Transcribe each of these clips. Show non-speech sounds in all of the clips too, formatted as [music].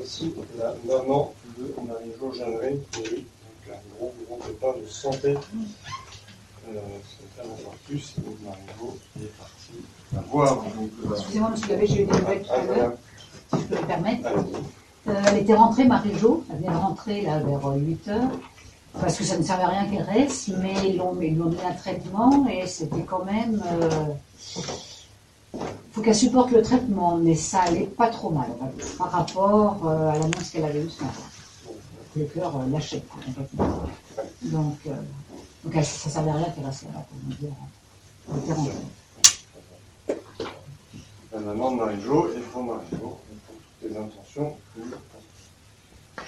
aussi la maman de Marie-Jo Jeanneret, qui a eu un gros, gros pépin de santé. Euh, ça encore plus, donc Marie-Jo est partie la voir. Excusez-moi, monsieur Gavé, j'ai eu des nouvelles tout à l'heure, si je peux me permettre. Euh, elle était rentrée, Marie-Jo, elle vient de rentrer là, vers 8 heures, parce que ça ne servait à rien qu'elle reste, mais ils lui ont donné un traitement et c'était quand même. Euh, faut qu'elle supporte le traitement, mais ça allait pas trop mal par rapport euh, à l'annonce qu'elle avait eue ce matin. Le cœur lâchait complètement. Donc, donc ça ne servait à rien qu'elle reste là, pour me dire. Elle était rentrée. La maman de Marie-Jo et pour Marie-Jo les intentions.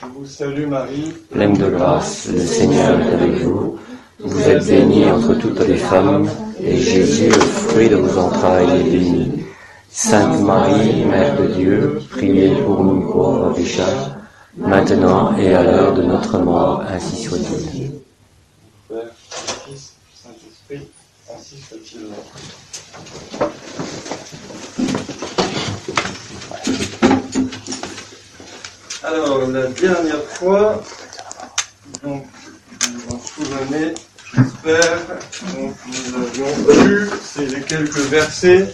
Je vous salue Marie, pleine de grâce, le Seigneur est avec vous. Vous êtes bénie entre toutes les femmes, et Jésus, le fruit de vos entrailles, est béni. Sainte Marie, Mère de Dieu, priez pour nous pauvres pécheurs, maintenant et à l'heure de notre mort, ainsi soit-il. Père, Saint-Esprit, ainsi soit-il. Alors, la dernière fois, donc, souvenez, j'espère, donc, nous avions lu ces les quelques versets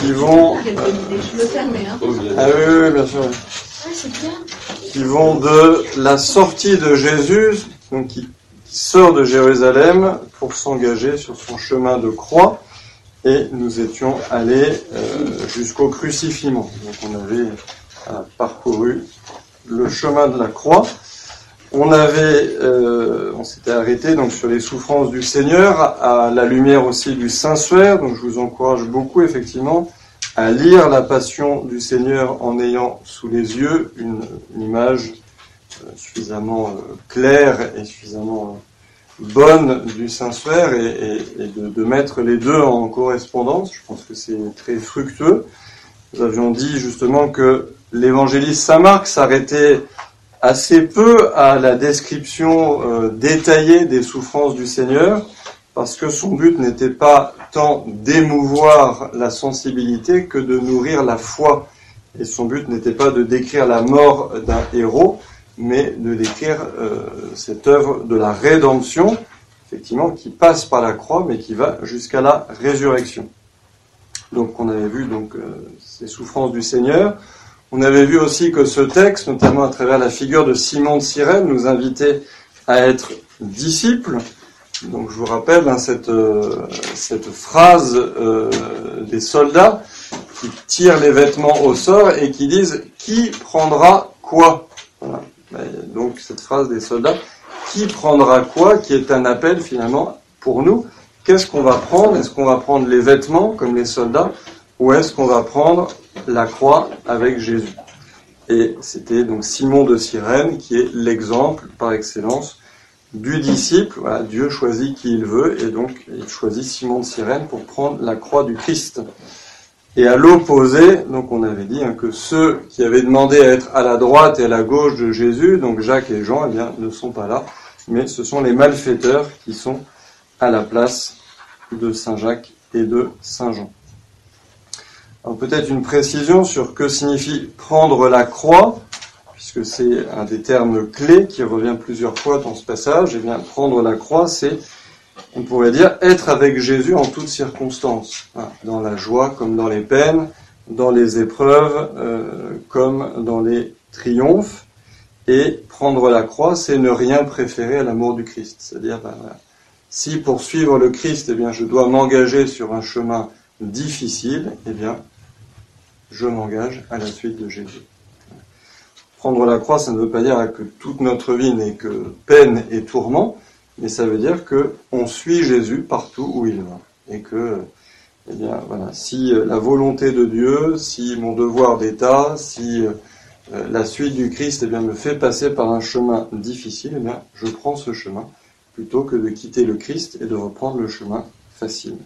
qui vont. Je le hein. Ah oui, oui, bien sûr. Qui vont de la sortie de Jésus, donc qui, qui sort de Jérusalem pour s'engager sur son chemin de croix. Et nous étions allés euh, jusqu'au crucifixion. Donc on avait euh, parcouru le chemin de la croix. On avait, euh, on s'était arrêté donc sur les souffrances du Seigneur, à la lumière aussi du Saint-Suaire. Donc je vous encourage beaucoup effectivement à lire la Passion du Seigneur en ayant sous les yeux une, image euh, suffisamment euh, claire et suffisamment bonne du Saint-Suaire et de, de, mettre les deux en correspondance. Je pense que c'est très fructueux. Nous avions dit justement que l'évangéliste Saint Marc s'arrêtait assez peu à la description euh, détaillée des souffrances du Seigneur, parce que son but n'était pas tant d'émouvoir la sensibilité que de nourrir la foi. Et son but n'était pas de décrire la mort d'un héros, mais de décrire euh, cette œuvre de la rédemption, effectivement, qui passe par la croix, mais qui va jusqu'à la résurrection. Donc on avait vu donc euh, ces souffrances du Seigneur. On avait vu aussi que ce texte, notamment à travers la figure de Simon de Cyrène, nous invitait à être disciples. Donc je vous rappelle hein, cette, euh, cette phrase euh, des soldats qui tirent les vêtements au sort et qui disent qui prendra quoi? Donc cette phrase des soldats, qui prendra quoi, qui est un appel finalement pour nous. Qu'est-ce qu'on va prendre? Est-ce qu'on va prendre les vêtements comme les soldats ou est-ce qu'on va prendre la croix avec Jésus Et c'était donc Simon de Cyrène qui est l'exemple par excellence du disciple. Dieu choisit qui il veut et donc il choisit Simon de Cyrène pour prendre la croix du Christ. Et à l'opposé, donc on avait dit hein, que ceux qui avaient demandé à être à la droite et à la gauche de Jésus, donc Jacques et Jean, eh bien, ne sont pas là, mais ce sont les malfaiteurs qui sont à la place de Saint Jacques et de Saint Jean. Alors peut-être une précision sur que signifie prendre la croix, puisque c'est un des termes clés qui revient plusieurs fois dans ce passage. Eh bien, prendre la croix, c'est, on pourrait dire, être avec Jésus en toutes circonstances, hein, dans la joie comme dans les peines, dans les épreuves euh, comme dans les triomphes. Et prendre la croix, c'est ne rien préférer à l'amour du Christ. C'est-à-dire, ben, si pour suivre le Christ, eh bien, je dois m'engager sur un chemin difficile, eh bien, je m'engage à la suite de Jésus. Prendre la croix, ça ne veut pas dire que toute notre vie n'est que peine et tourment, mais ça veut dire que on suit Jésus partout où il va. Et que, eh bien, voilà, si la volonté de Dieu, si mon devoir d'État, si euh, la suite du Christ, eh bien, me fait passer par un chemin difficile, eh bien, je prends ce chemin plutôt que de quitter le Christ et de reprendre le chemin facile.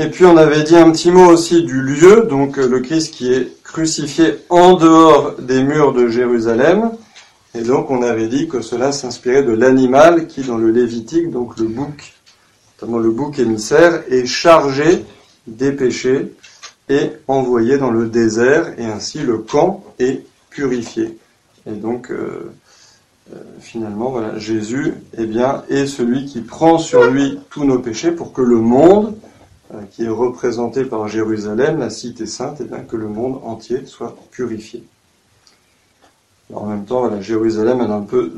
Et puis on avait dit un petit mot aussi du lieu, donc le Christ qui est crucifié en dehors des murs de Jérusalem. Et donc on avait dit que cela s'inspirait de l'animal qui dans le Lévitique, donc le bouc, notamment le bouc émissaire, est chargé des péchés est envoyé dans le désert et ainsi le camp est purifié. Et donc, euh, euh, finalement, voilà, Jésus eh bien, est celui qui prend sur lui tous nos péchés pour que le monde, euh, qui est représenté par Jérusalem, la cité sainte, eh bien, que le monde entier soit purifié. en même temps, Jérusalem a un peu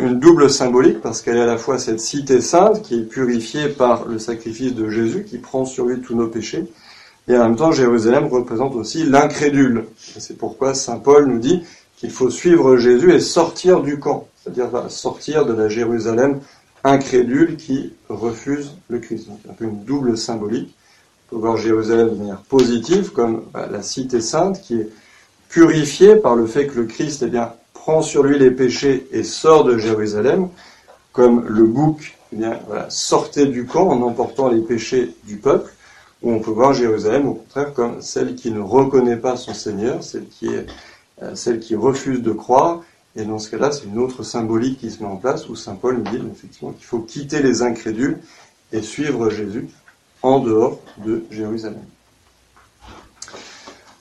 une double symbolique parce qu'elle est à la fois cette cité sainte qui est purifiée par le sacrifice de Jésus, qui prend sur lui tous nos péchés, et en même temps, Jérusalem représente aussi l'incrédule. c'est pourquoi Saint Paul nous dit qu'il faut suivre Jésus et sortir du camp c'est-à-dire sortir de la Jérusalem incrédule qui refuse le Christ. Donc un peu une double symbolique. Peut voir Jérusalem de manière positive, comme bah, la cité sainte qui est purifiée par le fait que le Christ eh bien, prend sur lui les péchés et sort de Jérusalem, comme le bouc eh sortait du camp en emportant les péchés du peuple, ou on peut voir Jérusalem au contraire comme celle qui ne reconnaît pas son Seigneur, celle qui, est, euh, celle qui refuse de croire. Et dans ce cas-là, c'est une autre symbolique qui se met en place où Saint Paul nous dit effectivement qu'il faut quitter les incrédules et suivre Jésus en dehors de Jérusalem.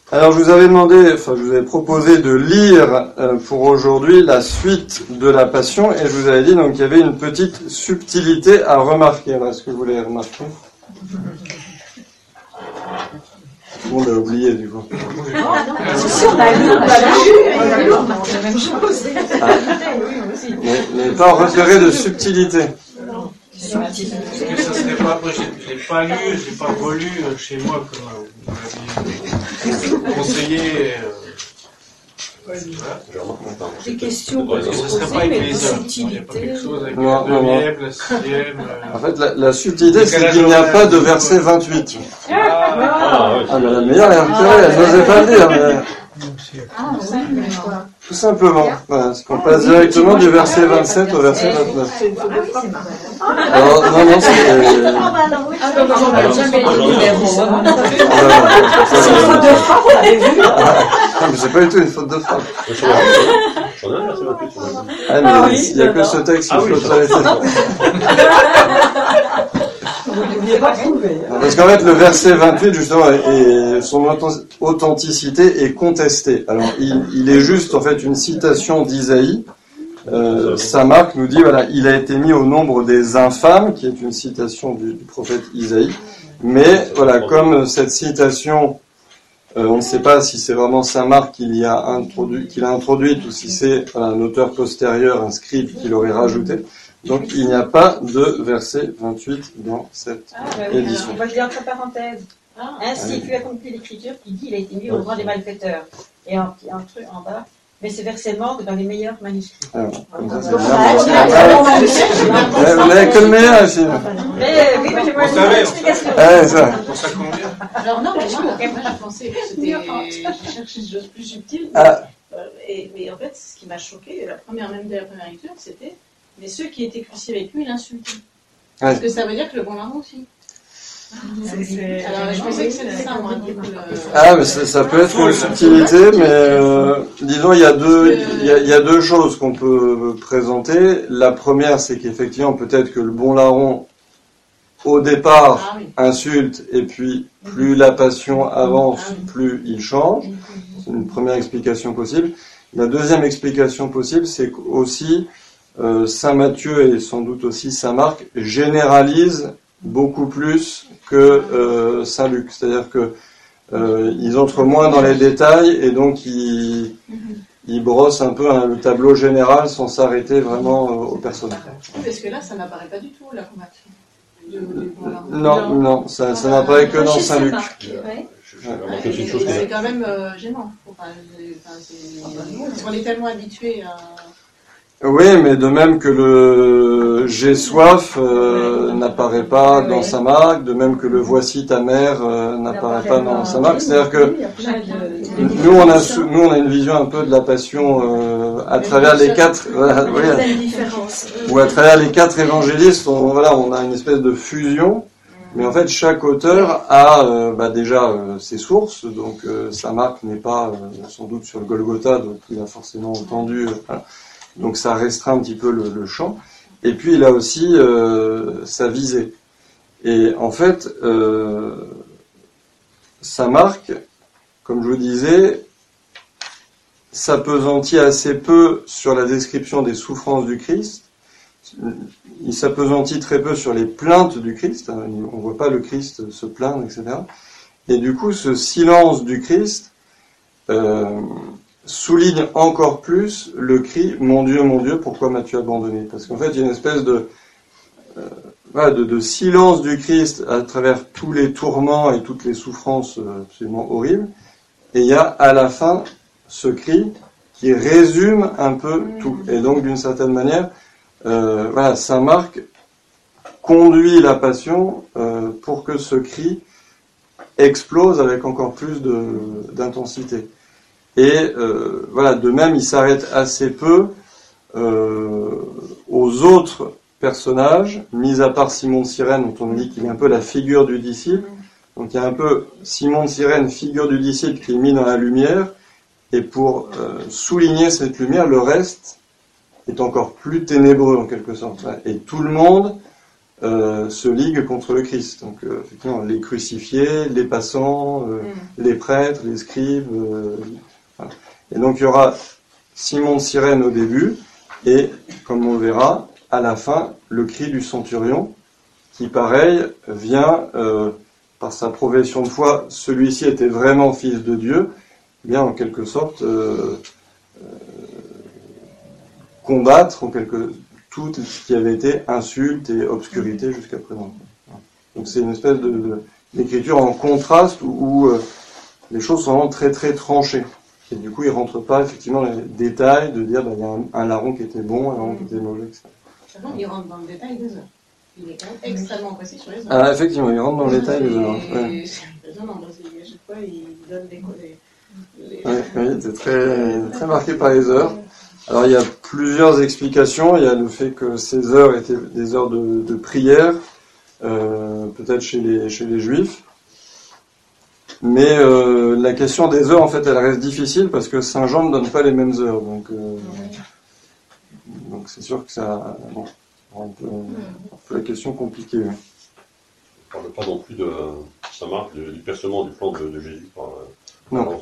Alors je vous avais demandé, enfin je vous avais proposé de lire euh, pour aujourd'hui la suite de la Passion et je vous avais dit donc qu'il y avait une petite subtilité à remarquer. Est-ce que vous voulez remarquer tout le monde a oublié du coup. C'est sûr, on a lu, on a lu, on a la même chose. Mais pas repéré de subtilité. Serait pas, après, je l'ai pas lu, je l'ai pas relu euh, chez moi, comme vous m'aviez conseillé. Euh, des questions Ce ne serait pas avec les heures. Il n'y a pas quelque chose avec Non, la non, non. deuxième, la sixième. euh, En fait, la, la subtilité, c'est qu'il n'y a pas de verset 28. Ah, Ah, mais la meilleure est repérée, elle n'osait pas le dire, mais Ah, mais tout simplement. Voilà, parce qu'on passe directement du verset 27 au verset 29. C'est une faute de frappe. Alors, non, non, c'est... Ah, vu. Non, mais c'est pas du tout une faute de frappe. J'en ai un verset 28, on a dit. Ah, mais il n'y a que ce texte qui flotte sur les têtes. Vous pas trouver. Non, Parce qu'en fait, le verset 28, justement, son authent- authenticité est contestée. Alors, il, est juste, en fait, une citation d'Isaïe. Euh, Saint Marc nous dit, voilà, il a été mis au nombre des infâmes, qui est une citation du, prophète Isaïe. Mais, voilà, comme cette citation, euh, on ne sait pas si c'est vraiment Saint Marc qui l'a introduite, ou si c'est un auteur postérieur, un scribe qui l'aurait rajouté. Donc, il n'y a pas de verset 28 dans cette Ah, bah oui, édition. alors, on va le dire entre parenthèses. Ah. Ainsi fut accompli l'écriture qui dit il a été mis au rang des malfaiteurs. Et un, un truc en bas, mais ce verset manque dans les meilleurs manuscrits. Alors, comme ça, c'est bien. Vous n'avez que le meilleur ici. Mais oui, mais j'ai On une explication. Ouais, ça. C'est pour ça qu'on vient. Alors non, mais moi, moi, je pensais que c'était... [laughs] J'ai cherché des choses plus subtiles. Ah. Euh, et, mais en fait, ce qui m'a choqué, la première, même dès la première lecture, c'était... Mais ceux qui étaient crucifiés avec lui, il insultait. Parce que ça veut dire que le bon larron aussi. Alors, je pensais que c'était ça, moi. euh, Ah, mais ça, ça peut être une subtilité, mais euh, disons, il y, a deux, il, y a, il y a deux choses qu'on peut présenter. La première, c'est qu'effectivement, peut-être que le bon larron, au départ, Ah oui. insulte, et puis plus la passion avance, plus il change. C'est une première explication possible. La deuxième explication possible, c'est qu'aussi euh, Saint Matthieu et sans doute aussi Saint Marc généralisent beaucoup plus que euh, Saint Luc. C'est-à-dire que euh, ils entrent moins dans les détails et donc ils, ils brossent un peu hein, le tableau général sans s'arrêter vraiment euh, au personnage. Parce que là, ça n'apparaît pas du tout, la conversion. Non, non, ça, ça n'apparaît que dans Saint Luc. Ouais. J'ai remarqué Et aussi une chose. C'est quand même euh, gênant. Enfin, enfin, c'est- parce qu'on est tellement habitué à. Oui, mais de même que le J'ai soif euh, n'apparaît pas dans Saint Marc, de même que le Voici ta mère euh, n'apparaît pas dans Saint Marc. C'est-à-dire que nous on a nous on a une vision un peu de la passion euh, à travers les quatre voilà, oui, ou à travers les quatre évangélistes. On, voilà, on a une espèce de fusion. Mais en fait, chaque auteur a euh, bah, déjà euh, ses sources. Donc, euh, Saint Marc n'est pas euh, sans doute sur le Golgotha, donc il a forcément entendu. euh, voilà. Donc, ça restreint un petit peu le, champ. Et puis, il a aussi euh, sa visée. Et en fait, euh, ça marque, comme je vous disais, s'apesantit assez peu sur la description des souffrances du Christ. Il s'apesantit très peu sur les plaintes du Christ. On ne voit pas le Christ se plaindre, etc. Et du coup, ce silence du Christ euh, souligne encore plus le cri Mon Dieu, mon Dieu, pourquoi m'as-tu abandonné? Parce qu'en fait, il y a une espèce de, euh, de, silence du Christ à travers tous les tourments et toutes les souffrances euh, absolument horribles. Et il y a à la fin ce cri qui résume un peu tout. Et donc, d'une certaine manière, euh, voilà, Saint Marc conduit la passion euh, pour que ce cri explose avec encore plus d'intensité. Et euh, voilà, de même, il s'arrête assez peu euh, aux autres personnages, mis à part Simon de Sirène, dont on dit qu'il est un peu la figure du disciple. Donc il y a un peu Simon de Sirène, figure du disciple, qui est mis dans la lumière, et pour euh, souligner cette lumière, le reste est encore plus ténébreux en quelque sorte. Et tout le monde euh, se ligue contre le Christ. Donc effectivement, les crucifiés, les passants, mm. les prêtres, les scribes. Et donc il y aura Simon de Sirène au début, et comme on le verra, à la fin, le cri du centurion, qui pareil vient par sa profession de foi, celui-ci était vraiment fils de Dieu, bien en quelque sorte euh, euh, combattre en quelque tout ce qui avait été insulte et obscurité jusqu'à présent. Donc c'est une espèce de, d'écriture en contraste où, euh, les choses sont vraiment très très tranchées. Et du coup, il rentre pas effectivement dans les détails de dire bah, il y a un, larron qui était bon, un larron qui était mauvais, etc. il rentre dans le détail des heures. Il est extrêmement précis sur les heures. Ah, effectivement, il rentre dans le détail des heures. C'est impressionnant parce qu'à chaque fois, il donne des, oui, c'est très, très marqué par les heures. Alors il y a plusieurs explications. Il y a le fait que ces heures étaient des heures de, prière, euh, peut-être chez les, chez les juifs. Mais euh, la question des heures, en fait, elle reste difficile parce que Saint Jean ne donne pas les mêmes heures. Donc, euh, donc c'est sûr que ça bon, rend un peu, la question compliquée. On ne parle pas non plus de Saint Marc, du percement du plan de, de Jésus par, non.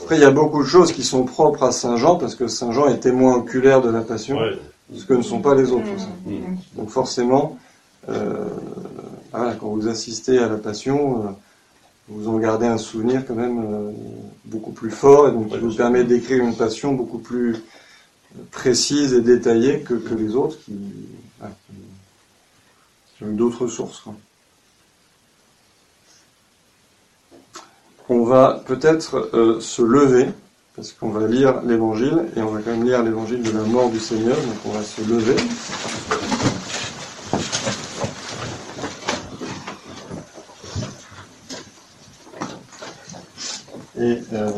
Après, il y a beaucoup de choses qui sont propres à Saint Jean, parce que Saint Jean est témoin oculaire de la passion, ce que ne sont pas les autres. Mm. Donc forcément, euh, quand vous assistez à la passion, euh, vous en gardez un souvenir quand même euh, beaucoup plus fort, et donc qui vous permet d'écrire une passion beaucoup plus précise et détaillée que, les autres qui, ont d'autres sources. on va peut-être euh, se lever, parce qu'on va lire l'évangile, et on va quand même lire l'évangile de la mort du Seigneur, donc on va se lever. Et euh,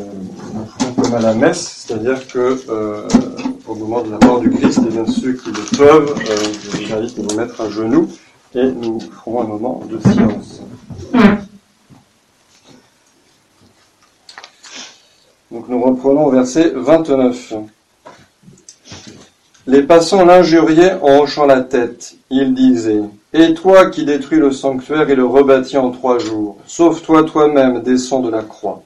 nous ferons comme à la messe, c'est-à-dire que euh, au moment de la mort du Christ, et eh bien ceux qui le peuvent, je vous invite à vous mettre à genoux, et nous ferons un moment de silence. Donc nous reprenons au verset 29. Les passants l'injuriaient en hochant la tête. Ils disaient, Et toi qui détruis le sanctuaire et le rebâtis en trois jours, sauve-toi toi-même, descends de la croix.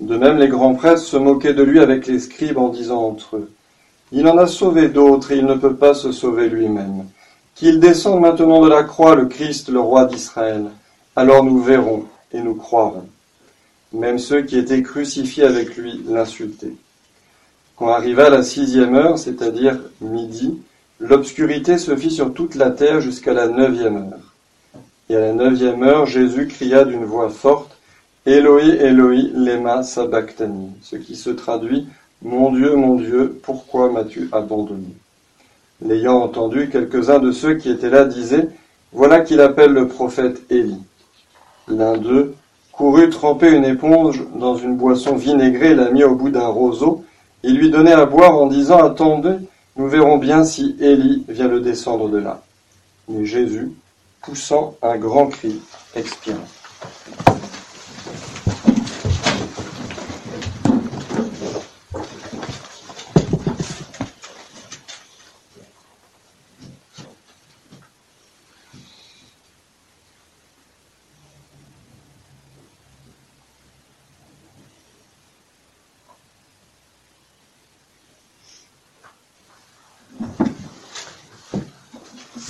De même les grands prêtres se moquaient de lui avec les scribes en disant entre eux, Il en a sauvé d'autres et il ne peut pas se sauver lui-même. Qu'il descende maintenant de la croix le Christ, le roi d'Israël. Alors nous verrons et nous croirons. Même ceux qui étaient crucifiés avec lui l'insultaient. Quand arriva la sixième heure, c'est-à-dire midi, l'obscurité se fit sur toute la terre jusqu'à la neuvième heure. Et à la neuvième heure, Jésus cria d'une voix forte, Eloi, Eloi, lema sabachthani, ce qui se traduit, Mon Dieu, mon Dieu, pourquoi m'as-tu abandonné? L'ayant entendu, quelques-uns de ceux qui étaient là disaient, Voilà qu'il appelle le prophète Élie. L'un d'eux, courut tremper une éponge dans une boisson vinaigrée la mit au bout d'un roseau, et lui donnait à boire en disant Attendez, nous verrons bien si Élie vient le descendre de là. Mais Jésus, poussant un grand cri, expira.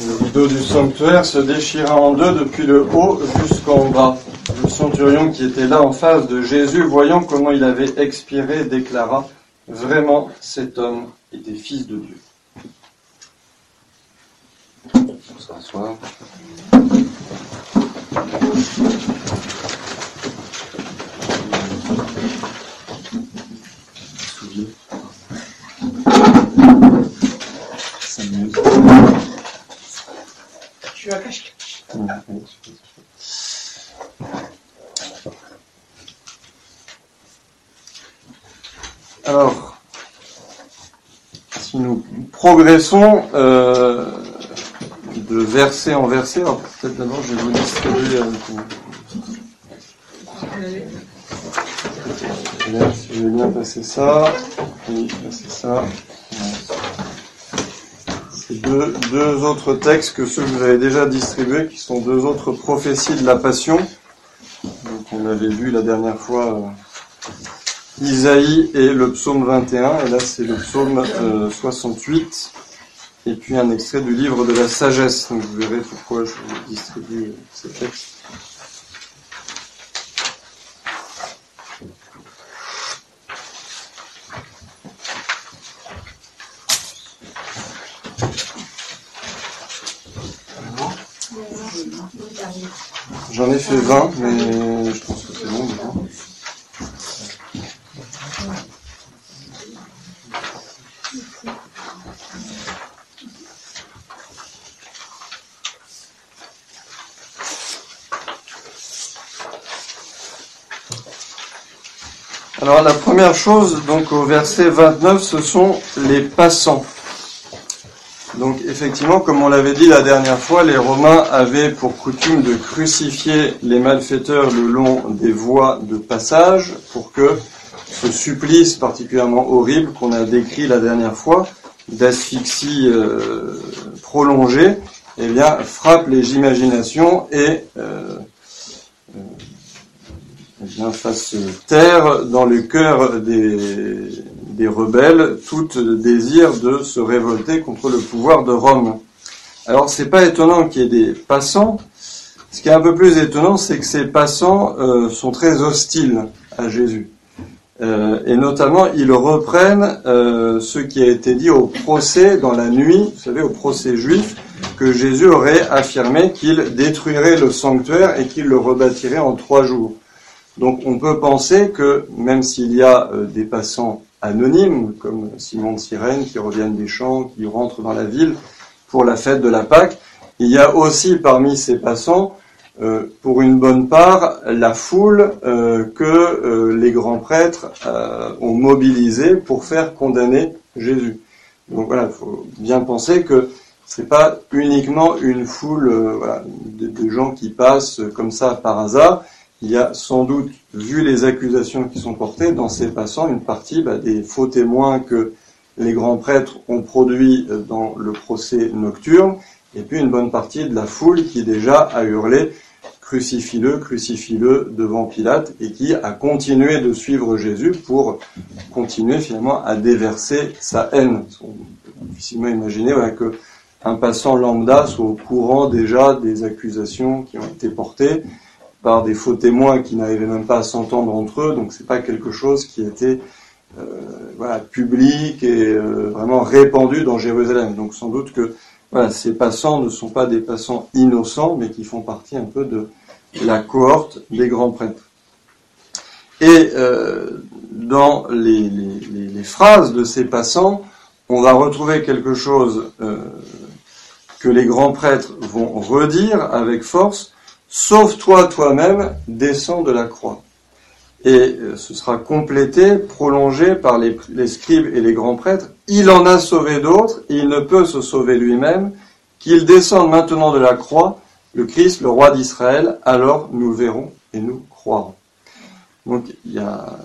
Le rideau du sanctuaire se déchira en deux depuis le haut jusqu'en bas. Le centurion qui était là en face de Jésus, voyant comment il avait expiré, déclara Vraiment, cet homme était fils de Dieu vas cacher. Alors, si nous progressons euh, de verset en verset, alors peut-être d'abord je vais vous distribuer peu. Je vais bien passer ça, oui, passer ça. C'est deux, deux autres textes que ceux que vous avez déjà distribués, qui sont deux autres prophéties de la Passion. Donc on avait vu la dernière fois. Euh, Isaïe et le psaume 21, et là c'est le psaume 68, euh, et puis un extrait du livre de la sagesse. Donc vous verrez pourquoi je vous distribue ces textes. J'en ai fait 20, mais je pense que c'est bon maintenant. Alors la première chose, donc au verset 29, ce sont les passants. Donc effectivement, comme on l'avait dit la dernière fois, les Romains avaient pour coutume de crucifier les malfaiteurs le long des voies de passage pour que ce supplice particulièrement horrible qu'on a décrit la dernière fois, d'asphyxie euh, prolongée, eh bien, frappe les imaginations et euh, bien, fasse taire dans le cœur des, des rebelles tout désir de se révolter contre le pouvoir de Rome. Alors c'est pas étonnant qu'il y ait des passants. Ce qui est un peu plus étonnant, c'est que ces passants euh, sont très hostiles à Jésus. Euh, et notamment, ils reprennent euh, ce qui a été dit au procès dans la nuit, vous savez, au procès juif, que Jésus aurait affirmé qu'il détruirait le sanctuaire et qu'il le rebâtirait en trois jours. Donc on peut penser que même s'il y a euh, des passants anonymes, comme Simon de Sirène, qui reviennent des champs, qui rentrent dans la ville pour la fête de la Pâque, il y a aussi parmi ces passants, euh, pour une bonne part, la foule euh, que les grands prêtres ont mobilisée pour faire condamner Jésus. Donc voilà, il faut bien penser que c'est pas uniquement une foule de, de, gens qui passent comme ça par hasard, il y a sans doute, vu les accusations qui sont portées, dans ces passants, une partie bah, des faux témoins que les grands prêtres ont produits euh, dans le procès nocturne, et puis une bonne partie de la foule qui déjà a hurlé crucifie-le, crucifie-le devant Pilate, et qui a continué de suivre Jésus pour continuer finalement à déverser sa haine. On peut difficilement imaginer que un passant lambda soit au courant déjà des accusations qui ont été portées, par des faux témoins qui n'arrivaient même pas à s'entendre entre eux, donc c'est pas quelque chose qui était euh, voilà, public et euh, vraiment répandu dans Jérusalem. Donc sans doute que ces passants ne sont pas des passants innocents, mais qui font partie un peu de la cohorte des grands prêtres. Et euh, dans les, phrases de ces passants, on va retrouver quelque chose euh, que les grands prêtres vont redire avec force, Sauve-toi toi-même, descends de la croix. Et euh, ce sera complété, prolongé par les, scribes et les grands prêtres. Il en a sauvé d'autres, il ne peut se sauver lui-même, qu'il descende maintenant de la croix, le Christ, le roi d'Israël, alors nous verrons et nous croirons. Donc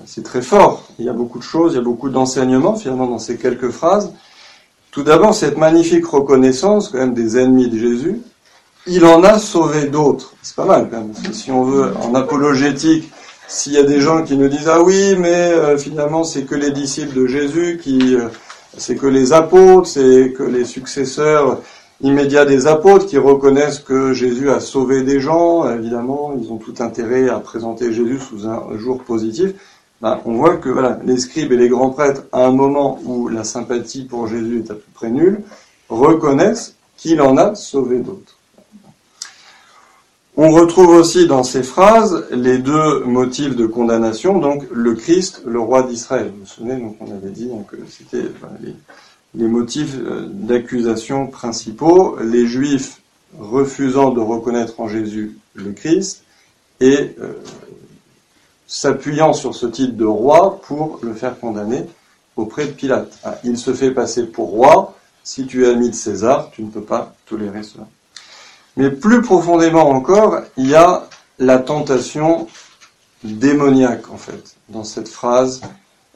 c'est très fort, il y a beaucoup de choses, il y a beaucoup d'enseignements finalement dans ces quelques phrases. Tout d'abord, cette magnifique reconnaissance quand même des ennemis de Jésus, il en a sauvé d'autres. C'est pas mal quand même. Si on veut, en apologétique, s'il y a des gens qui nous disent ah oui, mais euh, finalement c'est que les disciples de Jésus qui, euh, c'est que les apôtres, c'est que les successeurs, immédiat des apôtres qui reconnaissent que Jésus a sauvé des gens, évidemment, ils ont tout intérêt à présenter Jésus sous un jour positif. Ben, on voit que voilà, les scribes et les grands prêtres, à un moment où la sympathie pour Jésus est à peu près nulle, reconnaissent qu'il en a sauvé d'autres. On retrouve aussi dans ces phrases les deux motifs de condamnation, donc le Christ, le roi d'Israël. Vous vous souvenez, donc on avait dit que c'était les, motifs euh, d'accusation principaux, les Juifs refusant de reconnaître en Jésus le Christ et euh, s'appuyant sur ce titre de roi pour le faire condamner auprès de Pilate. Ah, il se fait passer pour roi. Si tu es ami de César, tu ne peux pas tolérer cela. Mais plus profondément encore, il y a la tentation démoniaque, en fait, dans cette phrase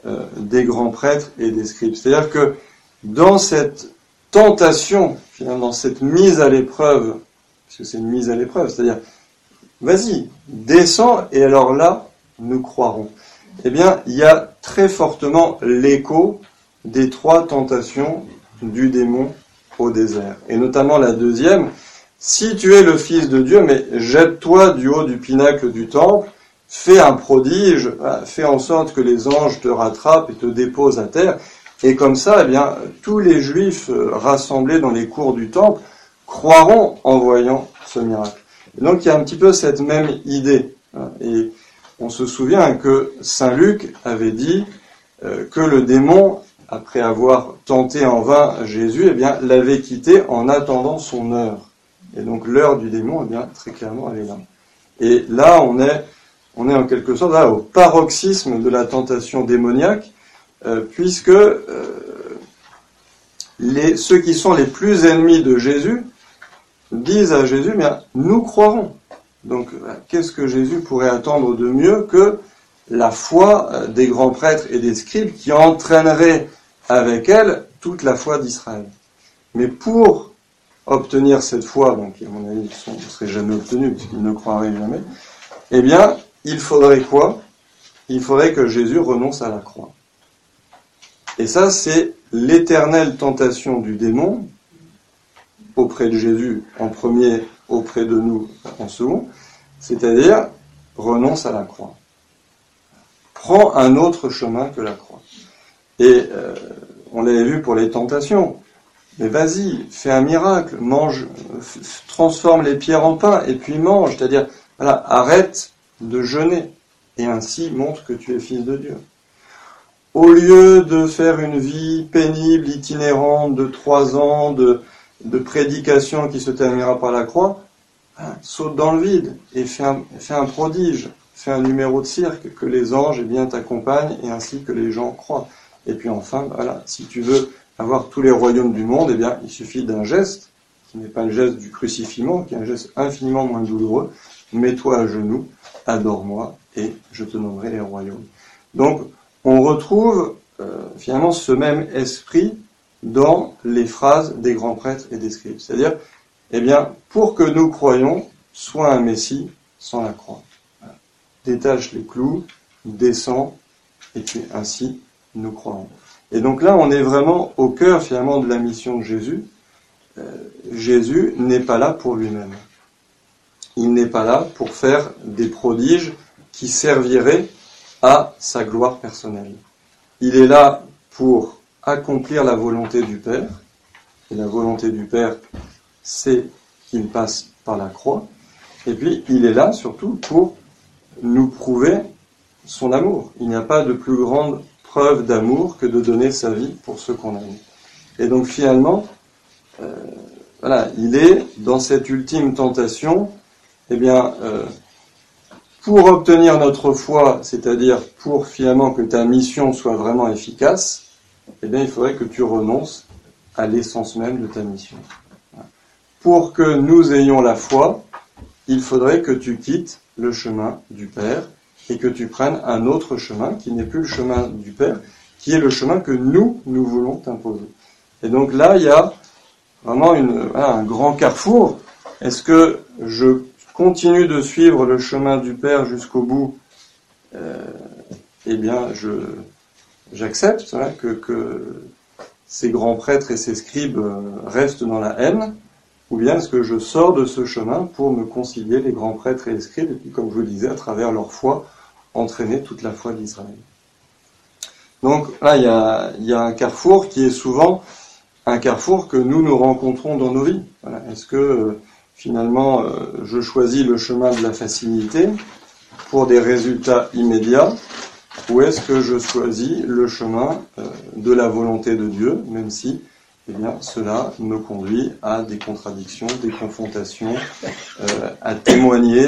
euh, des grands prêtres et des scribes. C'est-à-dire que dans cette tentation, finalement, dans cette mise à l'épreuve, parce que c'est une mise à l'épreuve, c'est-à-dire, vas-y, descends, et alors là, nous croirons. Eh bien, il y a très fortement l'écho des trois tentations du démon au désert. Et notamment la deuxième, si tu es le Fils de Dieu, mais jette-toi du haut du pinacle du temple, fais un prodige, fais en sorte que les anges te rattrapent et te déposent à terre. Et comme ça, eh bien, tous les Juifs euh, rassemblés dans les cours du temple croiront en voyant ce miracle. donc il y a un petit peu cette même idée. Hein. Et on se souvient que Saint Luc avait dit euh, que le démon, après avoir tenté en vain Jésus, eh bien, l'avait quitté en attendant son heure. Et donc l'heure du démon, eh bien, très clairement, elle est là. Et là, on est, on est en quelque sorte là, au paroxysme de la tentation démoniaque, euh, puisque euh, les, ceux qui sont les plus ennemis de Jésus disent à Jésus, bien, nous croirons. Donc, euh, qu'est-ce que Jésus pourrait attendre de mieux que la foi des grands prêtres et des scribes qui entraînerait avec elle toute la foi d'Israël? Mais pour obtenir cette foi, donc à mon avis, ne serait jamais obtenu, puisqu'ils ne croiraient jamais, eh bien, il faudrait quoi? Il faudrait que Jésus renonce à la croix. Et ça, c'est l'éternelle tentation du démon auprès de Jésus en premier, auprès de nous en second, c'est-à-dire renonce à la croix. Prends un autre chemin que la croix. Et euh, on l'avait vu pour les tentations. Mais vas-y, fais un miracle, mange, transforme les pierres en pain et puis mange. C'est-à-dire, arrête de jeûner et ainsi montre que tu es fils de Dieu. Au lieu de faire une vie pénible, itinérante de trois ans de, de prédication qui se terminera par la croix, hein, saute dans le vide et fais un, fais un prodige, fais un numéro de cirque, que les anges eh bien t'accompagnent et ainsi que les gens croient. Et puis enfin, voilà, si tu veux avoir tous les royaumes du monde, eh bien, il suffit d'un geste, qui n'est pas le geste du crucifiement, qui est un geste infiniment moins douloureux. Mets-toi à genoux, adore-moi, et je te donnerai les royaumes. Donc, on retrouve euh, finalement ce même esprit dans les phrases des grands prêtres et des scribes. C'est-à-dire, eh bien, pour que nous croyions, soit un Messie sans la croix. Détache les clous, descends, et puis ainsi nous croyons. Et donc là, on est vraiment au cœur finalement de la mission de Jésus. Euh, Jésus n'est pas là pour lui-même. Il n'est pas là pour faire des prodiges qui serviraient à sa gloire personnelle. Il est là pour accomplir la volonté du Père. Et la volonté du Père, c'est qu'il passe par la croix. Et puis, il est là surtout pour nous prouver son amour. Il n'y a pas de plus grande preuve d'amour que de donner sa vie pour ceux qu'on aime. Et donc finalement, euh, voilà, il est dans cette ultime tentation, eh bien, euh, pour obtenir notre foi, c'est-à-dire pour finalement que ta mission soit vraiment efficace, eh bien, il faudrait que tu renonces à l'essence même de ta mission. Pour que nous ayons la foi, il faudrait que tu quittes le chemin du Père et que tu prennes un autre chemin qui n'est plus le chemin du Père, qui est le chemin que nous, nous voulons t'imposer. Et donc là, il y a vraiment un grand carrefour. Est-ce que je continue de suivre le chemin du Père jusqu'au bout euh, Eh bien, je, j'accepte que, que ces grands prêtres et ces scribes euh, restent dans la haine, ou bien est-ce que je sors de ce chemin pour me concilier les grands prêtres et les scribes, puis comme je le disais, à travers leur foi, entraîner toute la foi d'Israël? Donc là, il y a, il y a un carrefour qui est souvent un carrefour que nous nous rencontrons dans nos vies. Est-ce que euh, finalement euh, je choisis le chemin de la facilité pour des résultats immédiats ou est-ce que je choisis le chemin euh, de la volonté de Dieu, même si eh bien, cela me conduit à des contradictions, des confrontations, à témoigner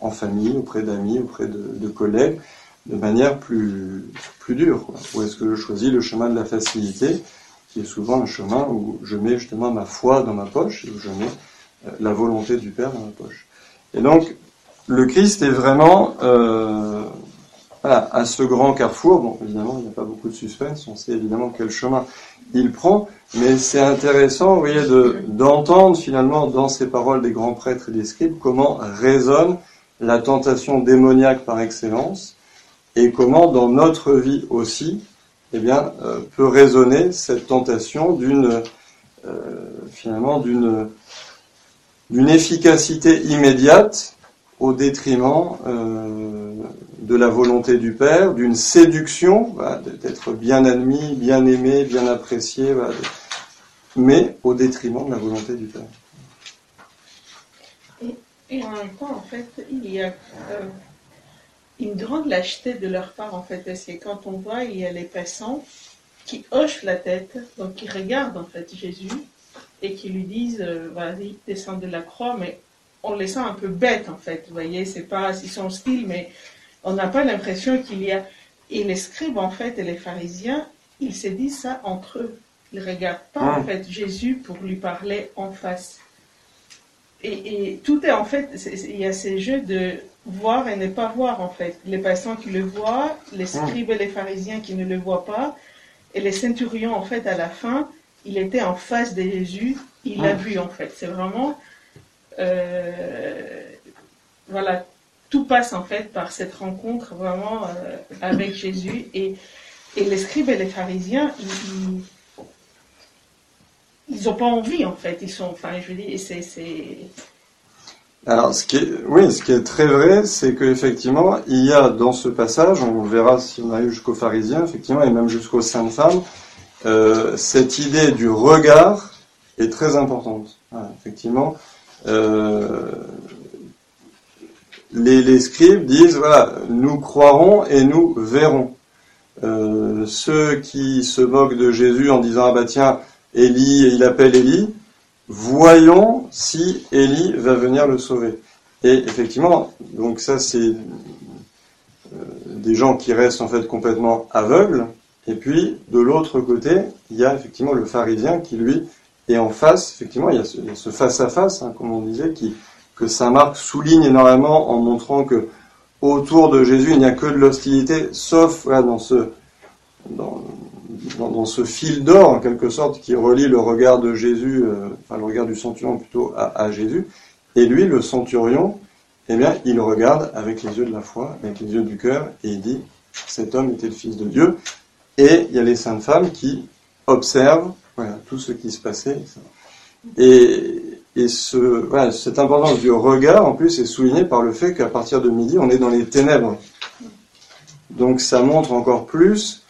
en famille, auprès d'amis, auprès de, collègues, de manière plus, plus dure Ou est-ce que je choisis le chemin de la facilité, qui est souvent un chemin où je mets justement ma foi dans ma poche, où je mets euh, la volonté du Père dans ma poche. Et donc, le Christ est vraiment voilà, à ce grand carrefour. Bon, évidemment, il n'y a pas beaucoup de suspense, on sait évidemment quel chemin il prend, mais c'est intéressant, vous voyez, d'entendre finalement dans ces paroles des grands prêtres et des scribes comment résonne la tentation démoniaque par excellence, et comment dans notre vie aussi, eh bien, euh, peut résonner cette tentation d'une euh, finalement d'une d'une efficacité immédiate au détriment euh, de la volonté du Père, d'une séduction, d'être bien admis, bien aimé, bien apprécié, mais au détriment de la volonté du Père. Et, en même temps, en fait, il y a une grande lâcheté de leur part, en fait. Parce que quand on voit, il y a les passants qui hochent la tête, donc qui regardent, en fait, Jésus, et qui lui disent, euh, vas-y, descends de la croix, mais on les sent un peu bêtes, en fait. Vous voyez, c'est pas, ils sont style, mais on n'a pas l'impression qu'il y a. Et les scribes, en fait, et les pharisiens, ils se disent ça entre eux. Ils ne regardent pas, en ah. fait, Jésus pour lui parler en face. Et, et tout est, en fait, il y a ces jeux de voir et ne pas voir en fait. Les passants qui le voient, les hmm. scribes et les pharisiens qui ne le voient pas, et les centurions en fait à la fin, il était en face de Jésus, il l'a hmm. vu en fait. C'est vraiment, voilà, tout passe en fait par cette rencontre vraiment euh, avec Jésus et, et les scribes et les pharisiens, ils, n'ont pas envie en fait. Ils sont, enfin, je veux dire, c'est alors, ce qui est, oui, ce qui est très vrai, c'est qu'effectivement, il y a dans ce passage, on verra si on arrive jusqu'aux pharisiens, effectivement, et même jusqu'aux saintes femmes, euh, cette idée du regard est très importante. effectivement, euh, les, les, scribes disent, voilà, nous croirons et nous verrons. Euh, ceux qui se moquent de Jésus en disant, ah bah tiens, Élie, il appelle Élie, voyons si Élie va venir le sauver. Et effectivement, donc ça c'est euh, des gens qui restent en fait complètement aveugles. Et puis de l'autre côté, il y a effectivement le pharisien qui lui est en face. Effectivement, il y a ce face à face, comme on disait, que saint Marc souligne énormément en montrant que autour de Jésus il n'y a que de l'hostilité, sauf dans ce dans, dans, ce fil d'or, en quelque sorte, qui relie le regard de Jésus, euh, enfin le regard du centurion plutôt à, Jésus. Et lui, le centurion, eh bien, il regarde avec les yeux de la foi, avec les yeux du cœur, et il dit, cet homme était le Fils de Dieu. Et il y a les saintes femmes qui observent voilà, tout ce qui se passait. Et, et ce, voilà, cette importance du regard, en plus, est soulignée par le fait qu'à partir de midi, on est dans les ténèbres. Donc ça montre encore plus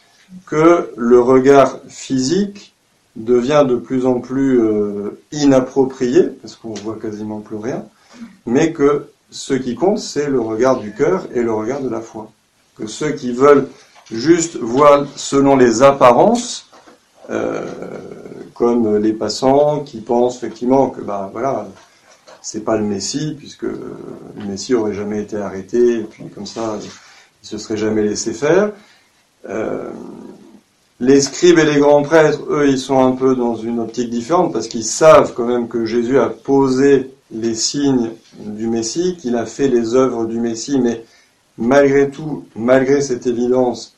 que le regard physique devient de plus en plus euh, inapproprié, parce qu'on voit quasiment plus rien, mais que ce qui compte, c'est le regard du cœur et le regard de la foi. Que ceux qui veulent juste voir selon les apparences, comme les passants qui pensent effectivement que bah voilà, c'est pas le Messie puisque le Messie aurait jamais été arrêté et puis comme ça il se serait jamais laissé faire. Euh, les scribes et les grands prêtres, eux, ils sont un peu dans une optique différente parce qu'ils savent quand même que Jésus a posé les signes du Messie, qu'il a fait les œuvres du Messie, mais malgré tout, malgré cette évidence,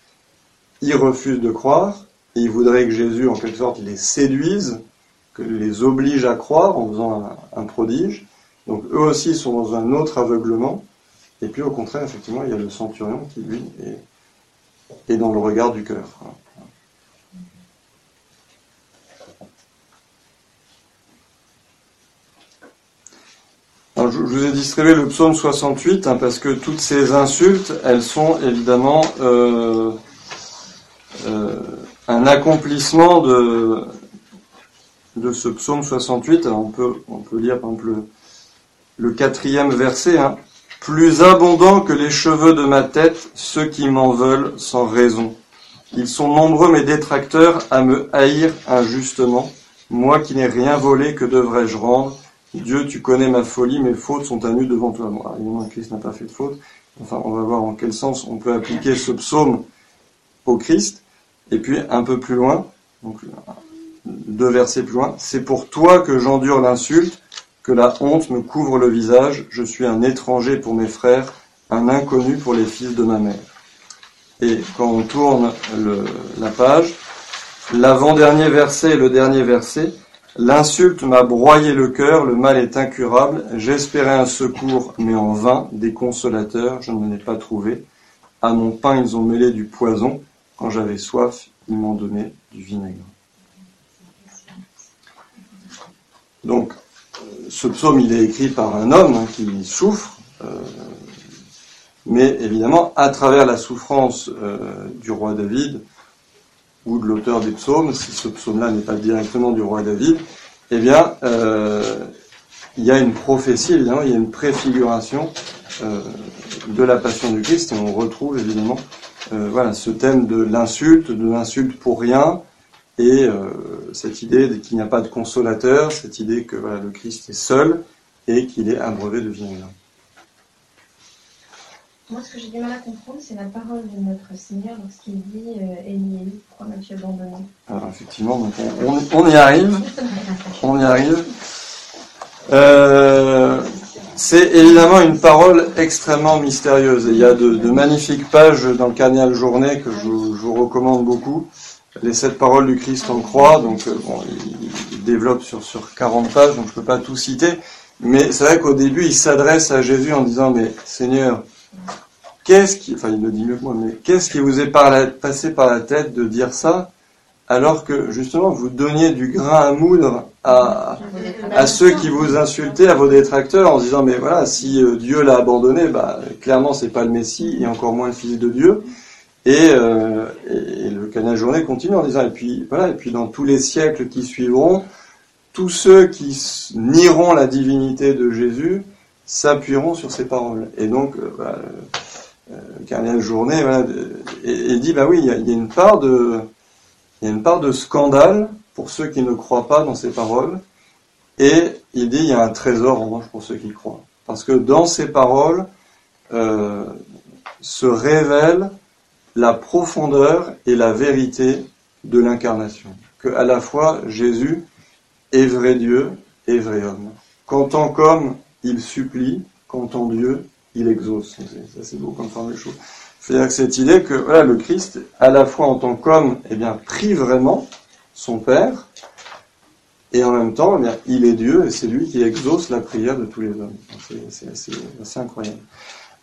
ils refusent de croire ils voudraient que Jésus, en quelque sorte, les séduise, que les oblige à croire en faisant un, prodige. Donc eux aussi sont dans un autre aveuglement. Et puis au contraire, effectivement, il y a le centurion qui, lui, est dans le regard du cœur. Je, vous ai distribué le psaume 68 hein, parce que toutes ces insultes, elles sont évidemment euh, euh, un accomplissement de, de ce psaume 68. Alors, on peut, on peut lire par exemple le, quatrième verset. Hein. Plus abondant que les cheveux de ma tête, ceux qui m'en veulent sans raison. Ils sont nombreux mes détracteurs à me haïr injustement. Moi qui n'ai rien volé, que devrais-je rendre? Dieu, tu connais ma folie, mes fautes sont à nu devant toi. Bon, évidemment, Christ n'a pas fait de faute. Enfin, on va voir en quel sens on peut appliquer ce psaume au Christ. Et puis, un peu plus loin, donc deux versets plus loin, c'est pour toi que j'endure l'insulte, que la honte me couvre le visage. Je suis un étranger pour mes frères, un inconnu pour les fils de ma mère. Et quand on tourne la page, l'avant-dernier verset et le dernier verset, L'insulte m'a broyé le cœur, le mal est incurable, j'espérais un secours, mais en vain, des consolateurs, je ne m'en ai pas trouvé. À mon pain, ils ont mêlé du poison, quand j'avais soif, ils m'ont donné du vinaigre. Donc, ce psaume, il est écrit par un homme hein, qui souffre, euh, mais évidemment, à travers la souffrance euh, du roi David, ou de l'auteur des psaumes, si ce psaume-là n'est pas directement du roi David, eh bien, euh, il y a une prophétie, évidemment, il y a une préfiguration de la passion du Christ, et on retrouve évidemment euh, voilà, ce thème de l'insulte, de l'insulte pour rien, et cette idée qu'il n'y a pas de consolateur, cette idée que voilà, le Christ est seul et qu'il est abreuvé de vinaigre. Moi, ce que j'ai du mal à comprendre, c'est la parole de notre Seigneur lorsqu'il dit euh, Élie, pourquoi m'as-tu abandonné Alors, effectivement, on, y arrive. [laughs] On y arrive. Euh, c'est évidemment une parole extrêmement mystérieuse. il y a de, magnifiques pages dans le Carnial Journée que je, vous recommande beaucoup. Les sept paroles du Christ en croix. Donc, euh, bon, il, développe sur, sur 40 pages, donc je ne peux pas tout citer. Mais c'est vrai qu'au début, il s'adresse à Jésus en disant, mais Seigneur, Qu'est-ce qui, enfin il le dit mieux que moi, mais qu'est-ce qui vous est passé par la tête de dire ça? Alors que justement vous donniez du grain à moudre à, à ceux qui vous insultaient, à vos détracteurs, en disant mais voilà, si euh, Dieu l'a abandonné, bah, clairement c'est pas le Messie et encore moins le Fils de Dieu. Et, euh, et, le canal journée continue en disant et puis voilà, et puis dans tous les siècles qui suivront, tous ceux qui nieront la divinité de Jésus s'appuieront sur ces paroles. Et donc, euh, voilà, euh, Journée voilà, et, dit bah oui, il y, a, une part de il y a une part de scandale pour ceux qui ne croient pas dans ces paroles, et il dit il y a un trésor en revanche pour ceux qui croient, parce que dans ces paroles euh, se révèle la profondeur et la vérité de l'incarnation, que à la fois Jésus est vrai Dieu et vrai homme. Qu'en tant qu'homme, il supplie, qu'en tant Dieu, il exauce. Ça, c'est beau comme forme de choses. C'est-à-dire que cette idée que le Christ, à la fois en tant qu'homme, eh prie vraiment son Père, et en même temps, eh il est Dieu, et c'est lui qui exauce la prière de tous les hommes. C'est assez, incroyable.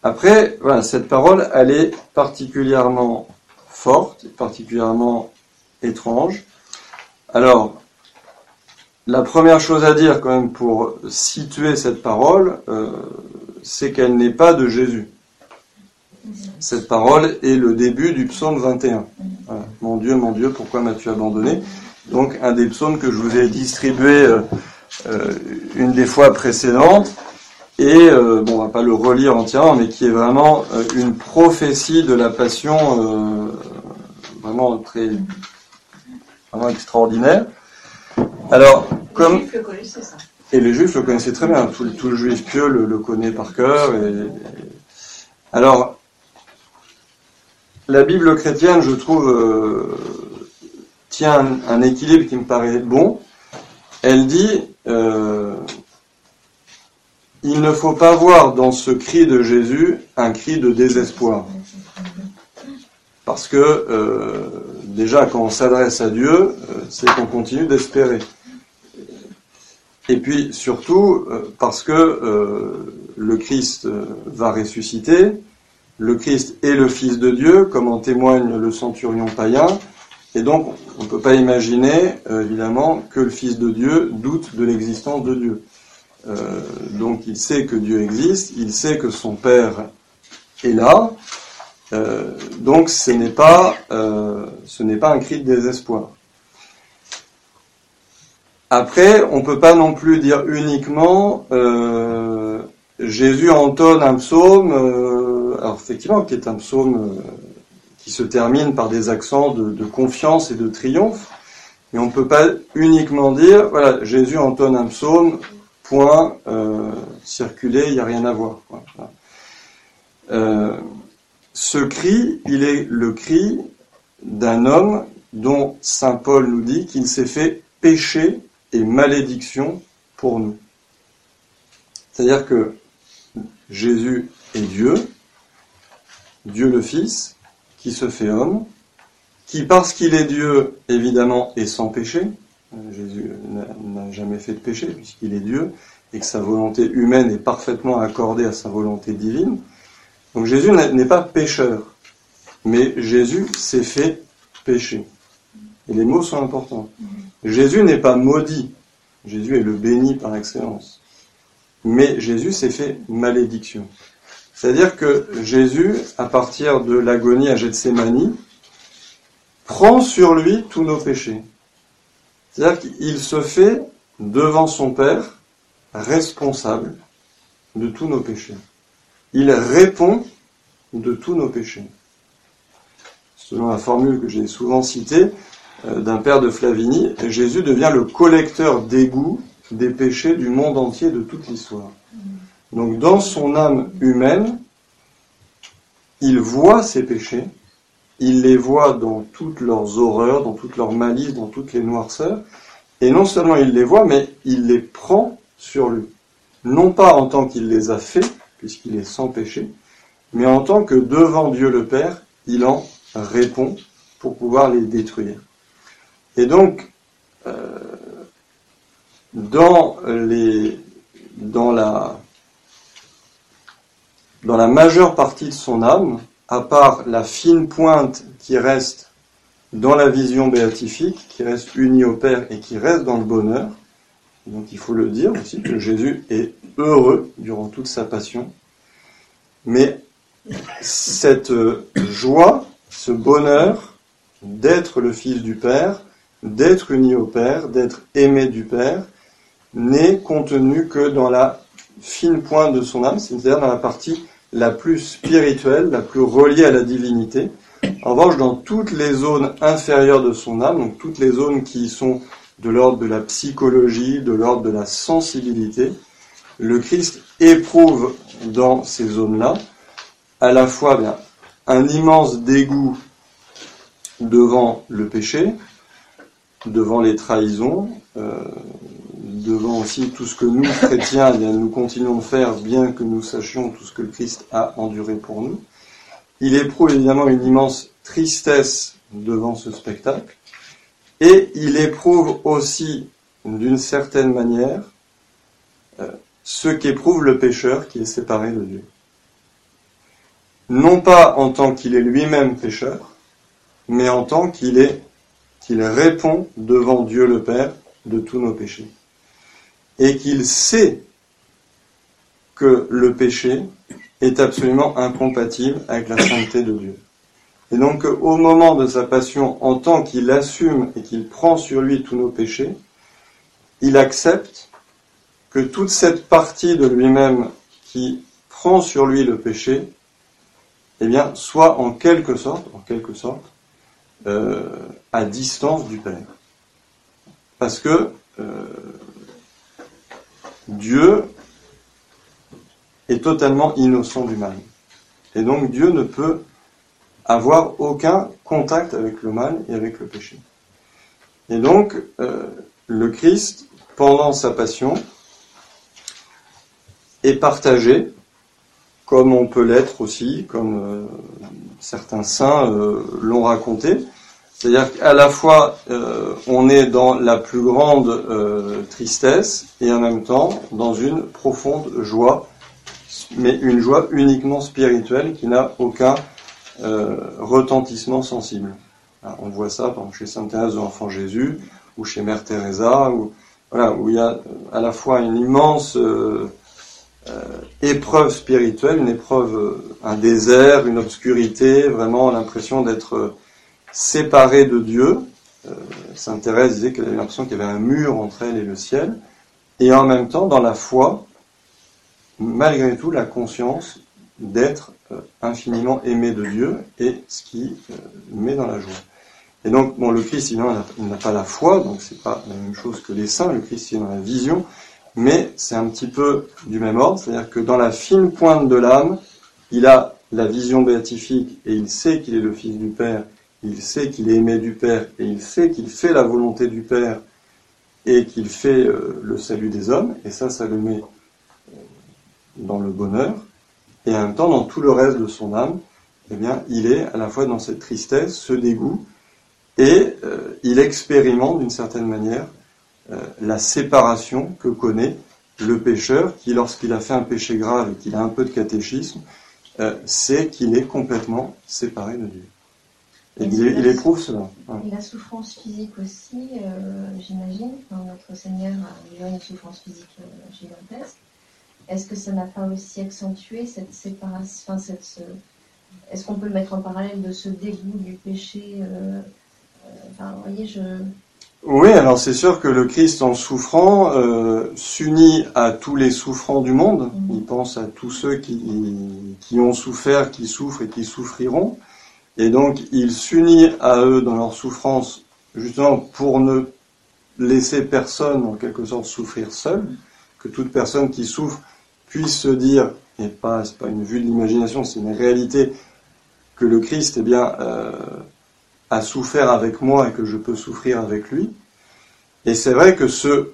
Après, cette parole, elle est particulièrement forte, particulièrement étrange. Alors, la première chose à dire quand même pour situer cette parole, euh, c'est qu'elle n'est pas de Jésus. Cette parole est le début du psaume 21. Mon Dieu, mon Dieu, pourquoi m'as-tu abandonné? Donc un des psaumes que je vous ai distribué euh, euh, une des fois précédentes, et bon, on va pas le relire entièrement, mais qui est vraiment une prophétie de la passion vraiment très vraiment extraordinaire. Alors, comme. Et les juifs le connaissaient très bien. Tout, le juif pieux le, connaît par cœur. Et, alors, la Bible chrétienne, je trouve, euh, tient un, équilibre qui me paraît bon. Elle dit euh, il ne faut pas voir dans ce cri de Jésus un cri de désespoir. Parce que euh, déjà, quand on s'adresse à Dieu, c'est qu'on continue d'espérer. Et puis surtout parce que le Christ va ressusciter, le Christ est le Fils de Dieu, comme en témoigne le centurion païen, et donc on ne peut pas imaginer évidemment que le Fils de Dieu doute de l'existence de Dieu. Euh, donc il sait que Dieu existe, il sait que son Père est là. Euh, donc ce n'est pas, euh, ce n'est pas un cri de désespoir. Après, on peut pas non plus dire uniquement euh, Jésus entonne un psaume, euh, alors effectivement qui est un psaume euh, qui se termine par des accents de, confiance et de triomphe, mais on peut pas uniquement dire voilà Jésus entonne un psaume, point, euh, circuler, il n'y a rien à voir. Quoi. ce cri, il est le cri d'un homme dont saint Paul nous dit qu'il s'est fait pécher et malédiction pour nous. C'est-à-dire que Jésus est Dieu, Dieu le Fils, qui se fait homme, qui parce qu'il est Dieu, évidemment, est sans péché. Jésus n'a jamais fait de péché puisqu'il est Dieu et que sa volonté humaine est parfaitement accordée à sa volonté divine. Donc Jésus n'est pas pécheur, mais Jésus s'est fait péché. Et les mots sont importants. Jésus n'est pas maudit. Jésus est le béni par excellence. Mais Jésus s'est fait malédiction. C'est-à-dire que Jésus, à partir de l'agonie à Gethsemane, prend sur lui tous nos péchés. C'est-à-dire qu'il se fait, devant son Père, responsable de tous nos péchés. Il répond de tous nos péchés. Selon la formule que j'ai souvent citée, euh, d'un père de Flavigny, Jésus devient le collecteur d'égout des péchés du monde entier de toute l'histoire. Donc dans son âme humaine, il voit ses péchés, il les voit dans toutes leurs horreurs, dans toutes leurs malices, dans toutes les noirceurs, et non seulement il les voit, mais il les prend sur lui. Non pas en tant qu'il les a faits, puisqu'il est sans péché, mais en tant que devant Dieu le Père, il en répond pour pouvoir les détruire. Et donc, euh, dans, les, dans, la, dans la majeure partie de son âme, à part la fine pointe qui reste dans la vision béatifique, qui reste unie au Père et qui reste dans le bonheur, donc il faut le dire aussi que Jésus est heureux durant toute sa passion, mais cette joie, ce bonheur d'être le Fils du Père, d'être uni au Père, d'être aimé du Père, n'est contenu que dans la fine pointe de son âme, c'est-à-dire dans la partie la plus spirituelle, la plus reliée à la divinité. En revanche, dans toutes les zones inférieures de son âme, donc toutes les zones qui sont de l'ordre de la psychologie, de l'ordre de la sensibilité, le Christ éprouve dans ces zones-là à la fois bien, un immense dégoût devant le péché, devant les trahisons, euh, devant aussi tout ce que nous, chrétiens, eh nous continuons de faire, bien que nous sachions tout ce que le Christ a enduré pour nous. Il éprouve évidemment une immense tristesse devant ce spectacle, et il éprouve aussi, d'une certaine manière, euh, ce qu'éprouve le pécheur qui est séparé de Dieu. Non pas en tant qu'il est lui-même pécheur, mais en tant qu'il est qu'il répond devant Dieu le Père de tous nos péchés. Et qu'il sait que le péché est absolument incompatible avec la sainteté de Dieu. Et donc au moment de sa passion, en tant qu'il assume et qu'il prend sur lui tous nos péchés, il accepte que toute cette partie de lui-même qui prend sur lui le péché, eh bien, soit en quelque sorte, en quelque sorte, euh, à distance du Père. Parce que euh, Dieu est totalement innocent du mal. Et donc Dieu ne peut avoir aucun contact avec le mal et avec le péché. Et donc euh, le Christ, pendant sa passion, est partagé comme on peut l'être aussi, comme euh, certains saints euh, l'ont raconté. C'est-à-dire qu'à la fois euh, on est dans la plus grande tristesse et en même temps dans une profonde joie, mais une joie uniquement spirituelle qui n'a aucun retentissement sensible. on voit ça exemple, chez Sainte Thérèse de l'Enfant Jésus ou chez Mère Teresa ou voilà, où il y a à la fois une immense euh, euh, épreuve spirituelle, une épreuve, euh, un désert, une obscurité, vraiment l'impression d'être séparé de Dieu. Sainte Thérèse disait qu'elle avait l'impression qu'il y avait un mur entre elle et le ciel, et en même temps, dans la foi, malgré tout, la conscience d'être infiniment aimé de Dieu, et ce qui met dans la joie. Et donc, bon, le Christ, il n'a pas la foi, donc c'est pas la même chose que les saints. Le Christ, il a la vision, mais c'est un petit peu du même ordre, c'est-à-dire que dans la fine pointe de l'âme, il a la vision béatifique et il sait qu'il est le Fils du Père, il sait qu'il est aimé du Père et il sait qu'il fait la volonté du Père et qu'il fait euh, le salut des hommes, et ça, ça le met euh, dans le bonheur, et en même temps, dans tout le reste de son âme, eh bien, il est à la fois dans cette tristesse, ce dégoût, et euh, il expérimente d'une certaine manière la séparation que connaît le pécheur qui, lorsqu'il a fait un péché grave et qu'il a un peu de catéchisme, sait qu'il est complètement séparé de Dieu. Et, il, éprouve cela. Et la souffrance physique aussi, j'imagine, notre Seigneur a eu une souffrance physique gigantesque. Est-ce que ça n'a pas aussi accentué cette séparation, cette, est-ce qu'on peut le mettre en parallèle de ce dégoût du péché oui, alors c'est sûr que le Christ en souffrant euh, s'unit à tous les souffrants du monde. Mhm. Il pense à tous ceux qui, qui ont souffert, qui souffrent et qui souffriront. Et donc il s'unit à eux dans leur souffrance justement pour ne laisser personne en quelque sorte souffrir seul, que toute personne qui souffre puisse se dire, et pas, c'est pas une vue de l'imagination, c'est une réalité, que le Christ, eh bien, euh, a souffert avec moi et que je peux souffrir avec lui. Et c'est vrai que ce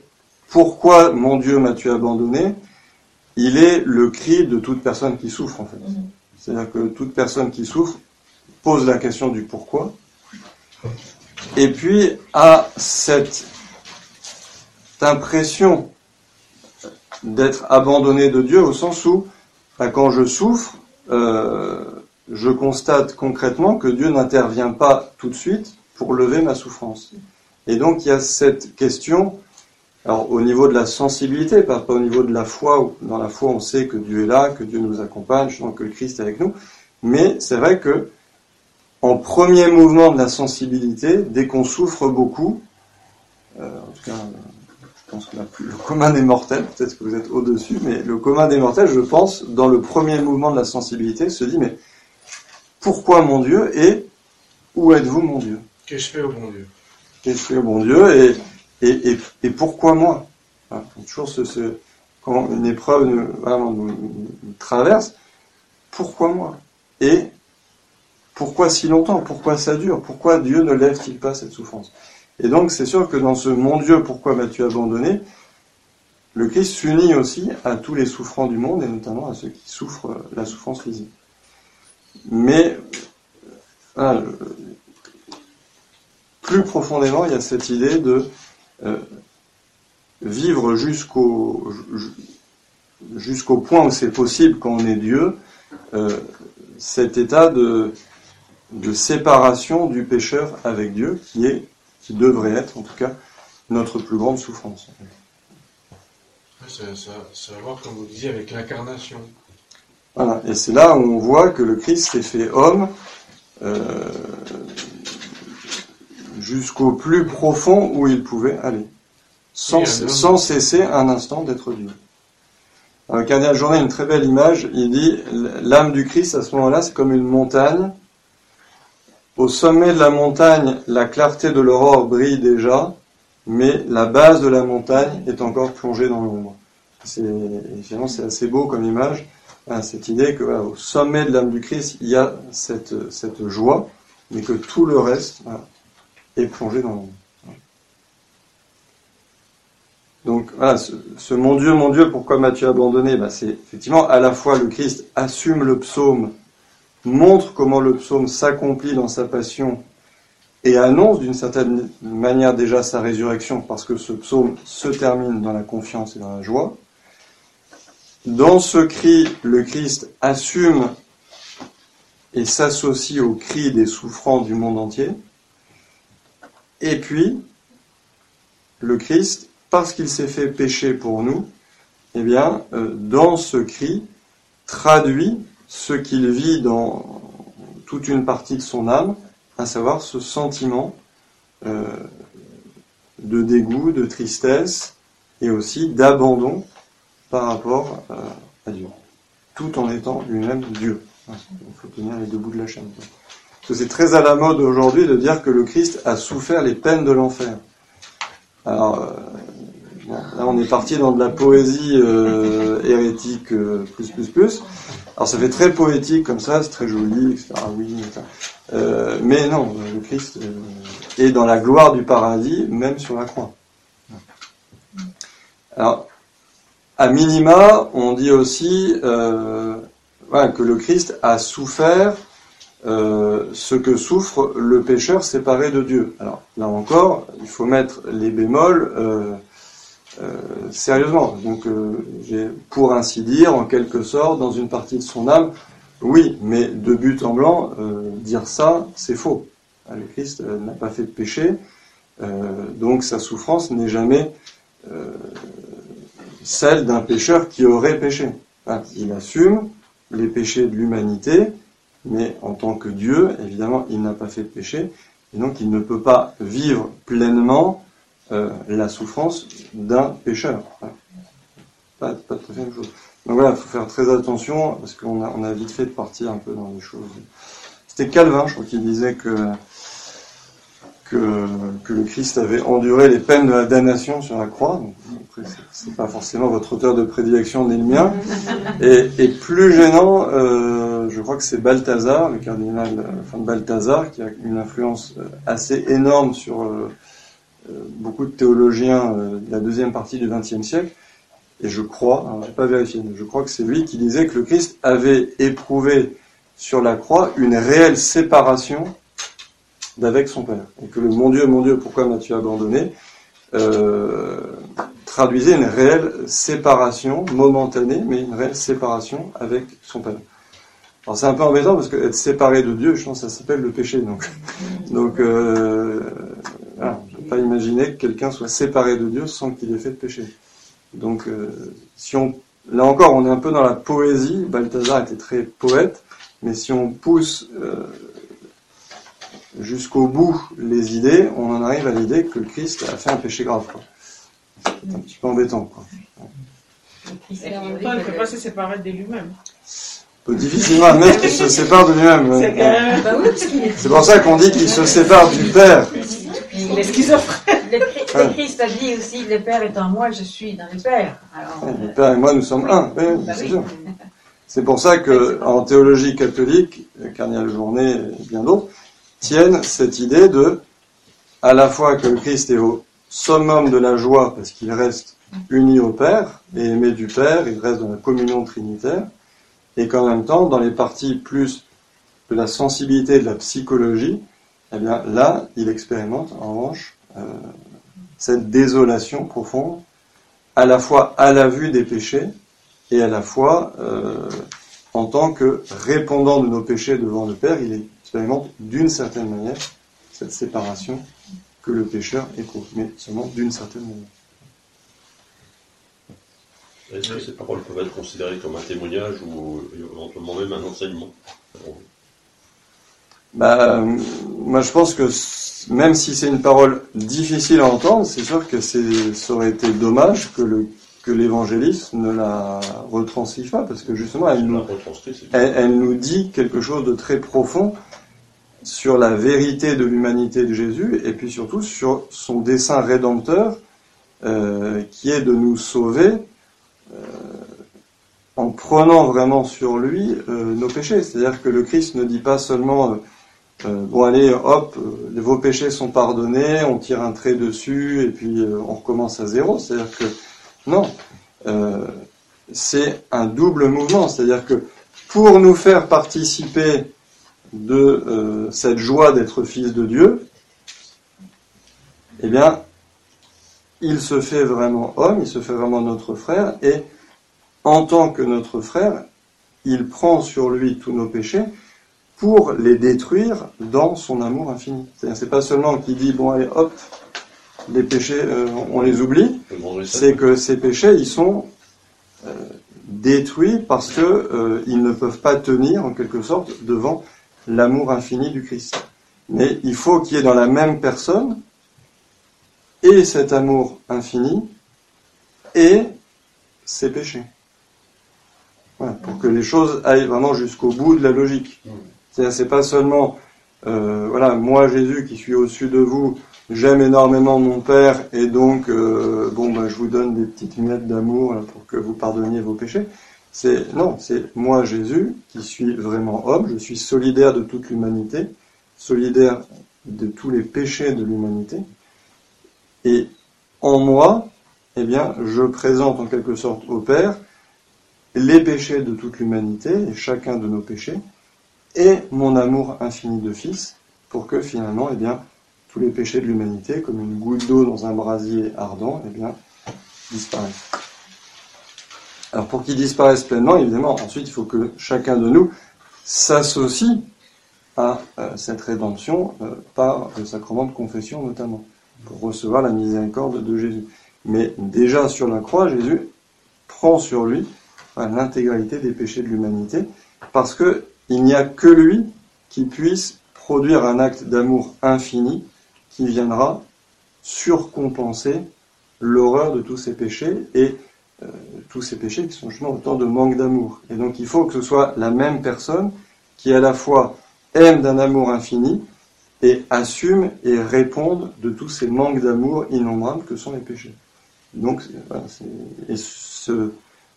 pourquoi mon Dieu m'as-tu abandonné, il est le cri de toute personne qui souffre en fait. Mhm. C'est-à-dire que toute personne qui souffre pose la question du pourquoi et puis a cette impression d'être abandonné de Dieu au sens où quand je souffre, euh, je constate concrètement que Dieu n'intervient pas tout de suite pour lever ma souffrance. Et donc il y a cette question, alors au niveau de la sensibilité, pas, au niveau de la foi, où dans la foi on sait que Dieu est là, que Dieu nous accompagne, que le Christ est avec nous, mais c'est vrai que en premier mouvement de la sensibilité, dès qu'on souffre beaucoup, euh, en tout cas, je pense que le commun des mortels, peut-être que vous êtes au-dessus, mais le commun des mortels, je pense, dans le premier mouvement de la sensibilité, se dit, mais pourquoi mon Dieu et où êtes-vous mon Dieu? Qu'est-ce que je fais au bon Dieu? Qu'est-ce que je fais au bon Dieu et, et, pourquoi moi? Toujours ce, quand une épreuve nous, traverse, pourquoi moi? Et pourquoi si longtemps? Pourquoi ça dure? Pourquoi Dieu ne lève-t-il pas cette souffrance? Et donc c'est sûr que dans ce mon Dieu, pourquoi m'as-tu abandonné? Le Christ s'unit aussi à tous les souffrants du monde et notamment à ceux qui souffrent la souffrance physique. Mais plus profondément, il y a cette idée de euh, vivre jusqu'au point où c'est possible quand on est Dieu, euh, cet état de, de séparation du pécheur avec Dieu qui est qui devrait être en tout cas notre plus grande souffrance. Ça, ça, ça a à voir, comme vous disiez, avec l'incarnation. Voilà. Et c'est là où on voit que le Christ s'est fait homme euh, jusqu'au plus profond où il pouvait aller, sans, sans cesser un instant d'être Dieu. Alors, cardinal Journet a une très belle image. Il dit l'âme du Christ à ce moment-là, c'est comme une montagne. Au sommet de la montagne, la clarté de l'aurore brille déjà, mais la base de la montagne est encore plongée dans l'ombre. C'est, c'est assez beau comme image cette idée que au sommet de l'âme du Christ, il y a cette, joie, mais que tout le reste est plongé dans l'ombre. Donc voilà, ce, mon Dieu, mon Dieu, pourquoi m'as-tu abandonné? Ben, C'est effectivement à la fois le Christ assume le psaume, montre comment le psaume s'accomplit dans sa passion et annonce d'une certaine manière déjà sa résurrection parce que ce psaume se termine dans la confiance et dans la joie. Dans ce cri, le Christ assume et s'associe au cri des souffrants du monde entier. Et puis, le Christ parce qu'il s'est fait péché pour nous, eh bien, euh, dans ce cri, traduit ce qu'il vit dans toute une partie de son âme, à savoir ce sentiment euh, de dégoût, de tristesse et aussi d'abandon par rapport euh, à Dieu, tout en étant lui-même Dieu. Il faut tenir les deux bouts de la chaîne. C'est très à la mode aujourd'hui de dire que le Christ a souffert les peines de l'enfer. Euh, là on est parti dans de la poésie euh, hérétique euh, plus plus plus. Alors ça fait très poétique comme ça, c'est très joli, etc. Euh, mais non, le Christ est dans la gloire du paradis, même sur la croix. Alors, à minima, on dit aussi que le Christ a souffert ce que souffre le pécheur séparé de Dieu. Alors là encore, il faut mettre les bémols sérieusement. Donc, euh, j'ai, pour ainsi dire, en quelque sorte, dans une partie de son âme, oui, mais de but en blanc, euh, dire ça, c'est faux. Le Christ euh, n'a pas fait de péché, euh, donc sa souffrance n'est jamais euh, celle d'un pécheur qui aurait péché. Il assume les péchés de l'humanité, mais en tant que Dieu, évidemment, il n'a pas fait de péché, et donc il ne peut pas vivre pleinement euh, la souffrance d'un pécheur. Pas, pas tout à fait la chose. Donc voilà, il faut faire très attention, parce qu'on a, vite fait de partir un peu dans des choses. C'était Calvin, je crois, qui disait que, que, le Christ avait enduré les peines de la damnation sur la croix. Donc, après, c'est- pas forcément votre auteur de prédilection ni le mien. Et, plus gênant, euh, je crois que c'est Balthazar, le cardinal euh, enfin, Balthazar, qui a une influence assez énorme sur beaucoup de théologiens euh, de la deuxième partie du XXe siècle. Et je crois, alors j'ai pas vérifié, mais je crois que c'est lui qui disait que le Christ avait éprouvé sur la croix une réelle séparation d'avec son Père. Et que le mon Dieu, mon Dieu, pourquoi m'as-tu abandonné euh, traduisait une réelle séparation, momentanée, mais une réelle séparation avec son Père. Alors c'est un peu embêtant parce que être séparé de Dieu, je pense que ça s'appelle le péché. Donc, donc euh, voilà, je pas imaginer que quelqu'un soit séparé de Dieu sans qu'il ait fait de péché. Donc, euh, si on, là encore, on est un peu dans la poésie. Balthazar était très poète, mais si on pousse euh, jusqu'au bout les idées, on en arrive à l'idée que le Christ a fait un péché grave. quoi. C'est un petit peu embêtant. Quoi. Et en même temps, il ne peut pas se séparer de lui-même. On peut difficilement admettre qu'il se sépare de lui-même. C'est ouais. quand même. Bah. C'est pour ça qu'on dit qu'il se sépare du Père. Il est schizophrène. Le, Christ- le Christ a dit aussi le Père est en moi, je suis dans le Père. Alors, Ouais, Le Père et moi, nous sommes un. Oui, bah c'est oui. sûr. C'est pour ça que, en théologie catholique, Cardinal Journet et bien d'autres tiennent cette idée de, à la fois que le Christ est au summum de la joie parce qu'il reste uni au Père et aimé du Père, il reste dans la communion trinitaire, et qu'en même temps, dans les parties plus de la sensibilité de la psychologie, eh bien là, il expérimente en revanche euh, cette désolation profonde, à la fois à la vue des péchés et à la fois euh, en tant que répondant de nos péchés devant le Père, il expérimente d'une certaine manière cette séparation que le pécheur éprouve, mais seulement d'une certaine manière. Est-ce que ces paroles peuvent être considérées comme un témoignage ou éventuellement même un enseignement? Bah, euh, moi je pense que même si c'est une parole difficile à entendre, c'est sûr que ça aurait été dommage que le que l'évangéliste ne la retranscrive pas, parce que justement elle nous, retranscrit, elle, nous dit quelque chose de très profond sur la vérité de l'humanité de Jésus et puis surtout sur son dessein rédempteur euh, qui est de nous sauver euh, en prenant vraiment sur lui nos péchés. C'est-à-dire que le Christ ne dit pas seulement euh, bon allez hop euh, vos péchés sont pardonnés, on tire un trait dessus et puis euh, on recommence à zéro. C'est-à-dire que non, c'est un double mouvement. C'est-à-dire que pour nous faire participer de cette joie d'être fils de Dieu, eh bien, il se fait vraiment homme, il se fait vraiment notre frère, et en tant que notre frère, il prend sur lui tous nos péchés pour les détruire dans son amour infini. C'est-à-dire, c'est pas seulement qu'il dit, bon allez, hop, les péchés, euh, on les oublie, c'est que ces péchés, ils sont euh, détruits parce que euh, ils ne peuvent pas tenir, en quelque sorte, devant l'amour infini du Christ. Mais il faut qu'il y ait dans la même personne et cet amour infini et ses péchés. Voilà, pour que les choses aillent vraiment jusqu'au bout de la logique. C'est-à-dire, c'est pas seulement, euh, voilà, moi Jésus qui suis au-dessus de vous, j'aime énormément mon Père et donc, euh, bon, ben, je vous donne des petites miettes d'amour là, pour que vous pardonniez vos péchés. C'est non, c'est moi Jésus qui suis vraiment homme, je suis solidaire de toute l'humanité, solidaire de tous les péchés de l'humanité, et en moi, eh bien, je présente en quelque sorte au Père les péchés de toute l'humanité et chacun de nos péchés, et mon amour infini de Fils, pour que finalement, eh bien, tous les péchés de l'humanité, comme une goutte d'eau dans un brasier ardent, eh bien, disparaissent. Alors pour qu'ils disparaissent pleinement, évidemment, ensuite il faut que chacun de nous s'associe à euh, cette rédemption euh, par le sacrement de confession notamment, pour recevoir la miséricorde de Jésus. Mais déjà sur la croix, Jésus prend sur lui euh, l'intégralité des péchés de l'humanité, parce que il n'y a que lui qui puisse produire un acte d'amour infini qui viendra surcompenser l'horreur de tous ces péchés et euh, tous ces péchés qui sont justement autant de manque d'amour. Et donc il faut que ce soit la même personne qui à la fois aime d'un amour infini et assume et réponde de tous ces manques d'amour innombrables que sont les péchés. Donc, et ce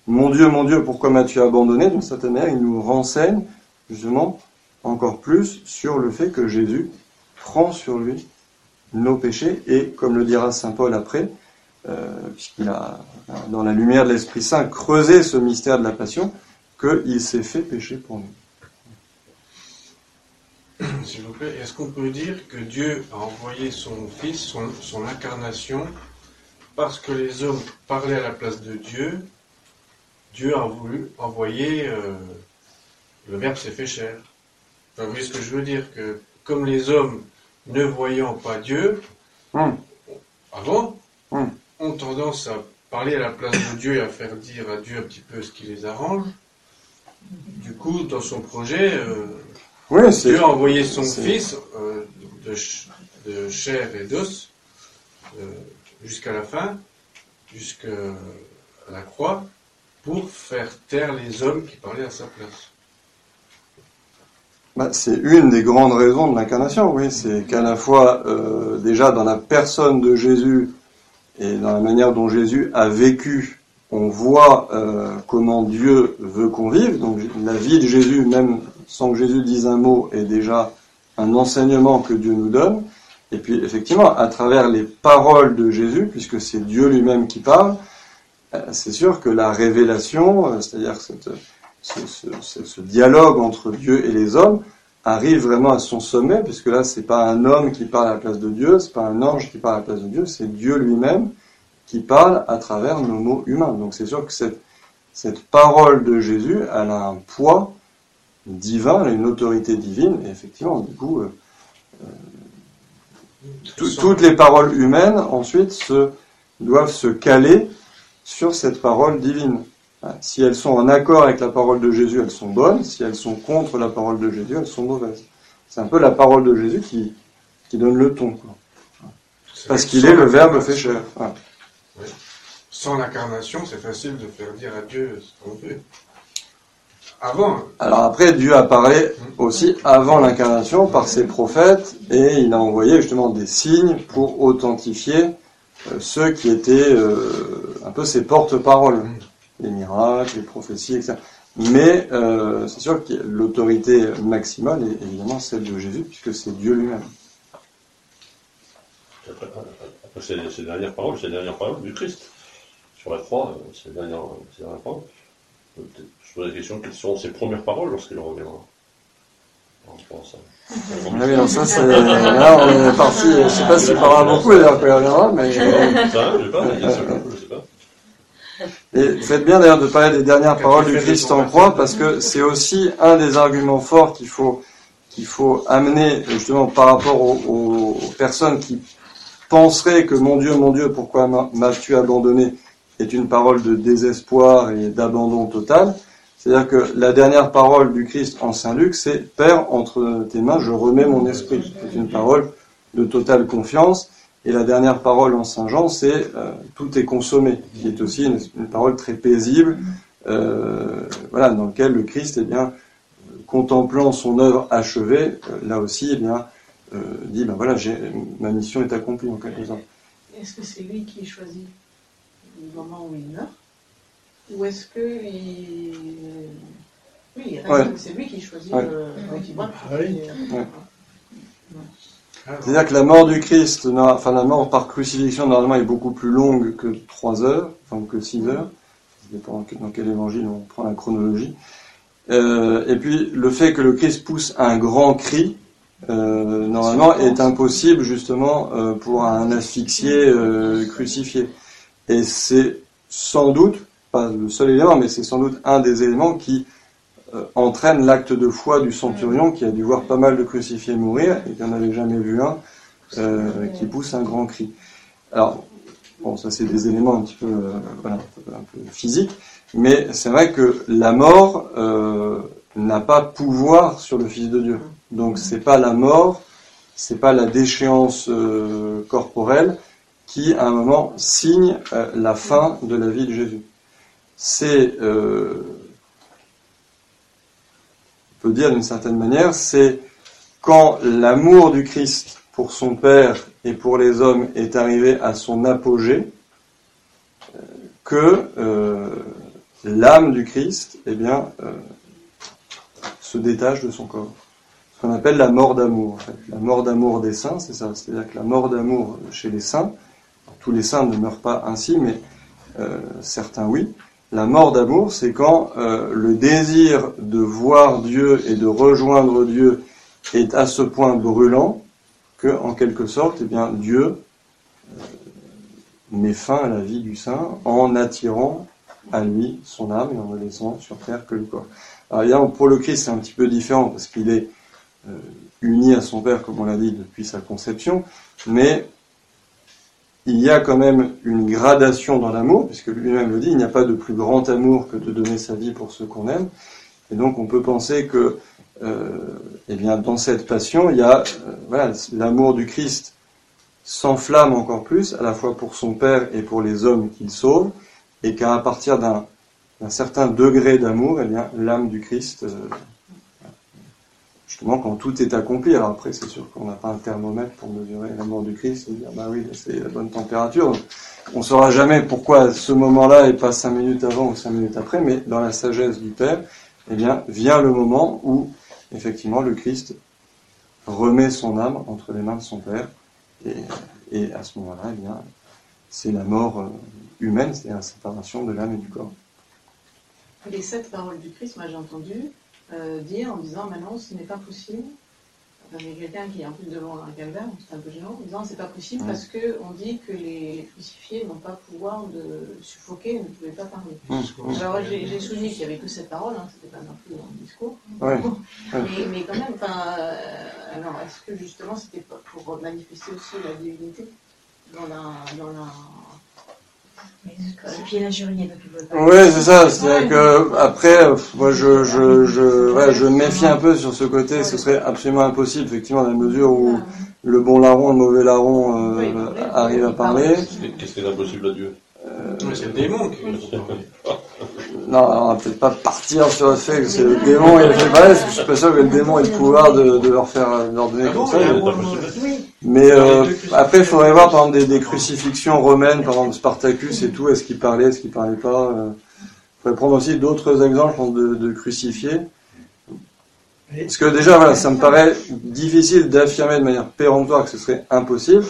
mon Dieu, mon Dieu, pourquoi m'as-tu abandonné? D'une certaine manière, il nous renseigne justement encore plus sur le fait que Jésus prend sur lui nos péchés et, comme le dira saint Paul après, euh, puisqu'il a, dans la lumière de l'Esprit Saint, creusé ce mystère de la passion, qu'il s'est fait pécher pour nous. S'il vous plaît, est-ce qu'on peut dire que Dieu a envoyé son Fils, son, son incarnation, parce que les hommes parlaient à la place de Dieu, Dieu a voulu envoyer euh, le Verbe s'est fait chair. Enfin, vous voyez ce que je veux dire Que comme les hommes, ne voyant pas Dieu, Hum. avant, Hum. ont tendance à parler à la place de Dieu et à faire dire à Dieu un petit peu ce qui les arrange. Du coup, dans son projet, euh, Oui, Dieu a envoyé son fils euh, de chair et d'os euh, jusqu'à la fin, jusqu'à la croix, pour faire taire les hommes qui parlaient à sa place. Bah, c'est une des grandes raisons de l'incarnation, oui. C'est qu'à la fois, euh, déjà dans la personne de Jésus et dans la manière dont Jésus a vécu, on voit euh, comment Dieu veut qu'on vive. Donc la vie de Jésus, même sans que Jésus dise un mot, est déjà un enseignement que Dieu nous donne. Et puis effectivement, à travers les paroles de Jésus, puisque c'est Dieu lui-même qui parle, euh, c'est sûr que la révélation, c'est-à-dire cette, ce, ce- ce- ce dialogue entre Dieu et les hommes arrive vraiment à son sommet, puisque là, c'est pas un homme qui parle à la place de Dieu, c'est pas un ange qui parle à la place de Dieu, c'est Dieu lui-même qui parle à travers nos mots humains. Donc c'est sûr que cette, cette parole de Jésus, elle a un poids divin, elle a une autorité divine, et effectivement, du coup, euh, tout- Sans- toutes les paroles humaines, ensuite, se, doivent se caler sur cette parole divine. Si elles sont en accord avec la parole de Jésus, elles sont bonnes. Si elles sont contre la parole de Jésus, elles sont mauvaises. C'est un peu la parole de Jésus qui, qui donne le ton. quoi. Parce qu'il est le Verbe fait chair. Voilà. Sans l'incarnation, c'est facile de faire dire à Dieu ce qu'on veut. Avant, Alors après, Dieu apparaît aussi avant l'incarnation par ses prophètes et il a envoyé justement des signes pour authentifier euh, ceux qui étaient euh, un peu ses porte-paroles, les miracles, les prophéties, etc. Mais euh, c'est sûr que l'autorité maximale est évidemment celle de Jésus puisque c'est Dieu lui-même. Après, après, c'est c'est les dernières paroles, c'est les dernières paroles du Christ. Sur la croix, euh, c'est les dernières, c'est les dernières paroles. Euh, Je pose la question, quelles seront ses premières paroles lorsqu'il reviendra On pense à- Ah oui, alors ça, c'est, [laughs] là, on est parti, je sais pas s'il parlera beaucoup d'ailleurs quand il reviendra, mais Ça, je sais pas, il y a ça, je sais pas. Et faites bien d'ailleurs de parler des dernières paroles du Christ en croix, parce que c'est aussi un des arguments forts qu'il faut, qu'il faut amener justement par rapport aux, aux- personnes qui penserait que mon Dieu, mon Dieu, pourquoi m'as-tu abandonné est une parole de désespoir et d'abandon total. C'est-à-dire que la dernière parole du Christ en Saint Luc, c'est Père, entre tes mains, je remets mon esprit. C'est une parole de totale confiance. Et la dernière parole en Saint Jean, c'est euh, tout est consommé, qui est aussi une, parole très paisible, euh, voilà, dans laquelle le Christ, eh bien, contemplant son œuvre achevée, euh, là aussi, eh bien, dit, ben voilà, ma mission est accomplie en quelque sorte. Est-ce que c'est lui qui choisit le moment où il meurt? Ou est-ce que il... Oui, c'est lui qui choisit le... C'est-à-dire que la mort du Christ, enfin la mort par crucifixion normalement est beaucoup plus longue que 3 heures, enfin que 6 heures, ça dépend dans quel évangile on prend la chronologie. Euh, et puis le fait que le Christ pousse un grand cri, euh, normalement est impossible justement euh, pour un asphyxié crucifié. Et c'est sans doute, pas le seul élément, mais c'est sans doute un des éléments qui euh, entraîne l'acte de foi du centurion qui a dû voir pas mal de crucifiés mourir et qui n'en avait jamais vu un euh, qui pousse un grand cri. Alors, bon, ça c'est des éléments un petit peu, euh, physiques, mais c'est vrai que la mort n'a pas pouvoir sur le Fils de Dieu. Donc c'est pas la mort, c'est pas la déchéance corporelle qui à un moment signe la fin de la vie de Jésus. C'est dire d'une certaine manière, c'est quand l'amour du Christ pour son Père et pour les hommes est arrivé à son apogée, euh, que euh, l'âme du Christ eh bien, euh, se détache de son corps. Ce qu'on appelle la mort d'amour. La mort d'amour des saints, c'est ça. C'est-à-dire que la mort d'amour chez les saints, tous les saints ne meurent pas ainsi, mais certains oui, la mort d'amour, c'est quand euh, le désir de voir Dieu et de rejoindre Dieu est à ce point brûlant que, en quelque sorte, eh bien, Dieu euh, met fin à la vie du saint en attirant à lui son âme et en ne laissant sur terre que le corps. Alors pour le Christ, c'est un petit peu différent parce qu'il est euh, uni à son Père, comme on l'a dit, depuis sa conception, mais il y a quand même une gradation dans l'amour, puisque lui-même le dit, il n'y a pas de plus grand amour que de donner sa vie pour ceux qu'on aime. Et donc on peut penser que, euh, eh bien, dans cette passion, il y a, euh, voilà, l'amour du Christ s'enflamme encore plus, à la fois pour son Père et pour les hommes qu'il sauve, et qu'à partir d'un certain degré d'amour, eh l'âme du Christ euh, justement quand tout est accompli. Alors après, c'est sûr qu'on n'a pas un thermomètre pour mesurer la mort du Christ et dire bah oui, c'est la bonne température. on ne saura jamais pourquoi ce moment-là et pas cinq minutes avant ou cinq minutes après, mais dans la sagesse du Père, eh bien, vient le moment où effectivement le Christ remet son âme entre les mains de son Père et, à ce moment-là, eh bien, c'est la mort euh, humaine, c'est la séparation de l'âme et du corps. Les sept paroles du Christ, moi j'ai entendu, euh, dire en disant maintenant ce n'est pas possible. il y a quelqu'un qui est en plus devant un calvaire, c'est un peu gênant, en disant c'est pas possible parce qu'on dit que les, crucifiés n'ont pas pouvoir de suffoquer, ne pouvaient pas parler. Alors j'ai souligné qu'il n'y avait que cette parole, hein, c'était pas non plus un discours. Mais, quand même, euh, alors est-ce que justement c'était pour manifester aussi la divinité dans la, dans la oui, c'est ça. C'est-à-dire que après, moi, je, je, je, je méfie un peu sur ce côté. Ce serait absolument impossible, effectivement, dans la mesure où le bon larron, le mauvais larron euh, arrive à parler. Qu'est-ce qui est impossible à Dieu euh, c'est le démon qui [laughs] Non, on va peut-être pas partir sur le fait que c'est le démon et le fait je suis pas sûr que le démon ait le pouvoir de, de leur faire leur donner ah comme ça. Mais euh, après, il faudrait voir par exemple des, crucifixions romaines, par exemple Spartacus et tout, est-ce qu'il parlait, est-ce qu'il parlait pas. Il euh. faudrait prendre aussi d'autres exemples de, de crucifiés. Parce que déjà, voilà, ça me paraît difficile d'affirmer de manière péremptoire que ce serait impossible.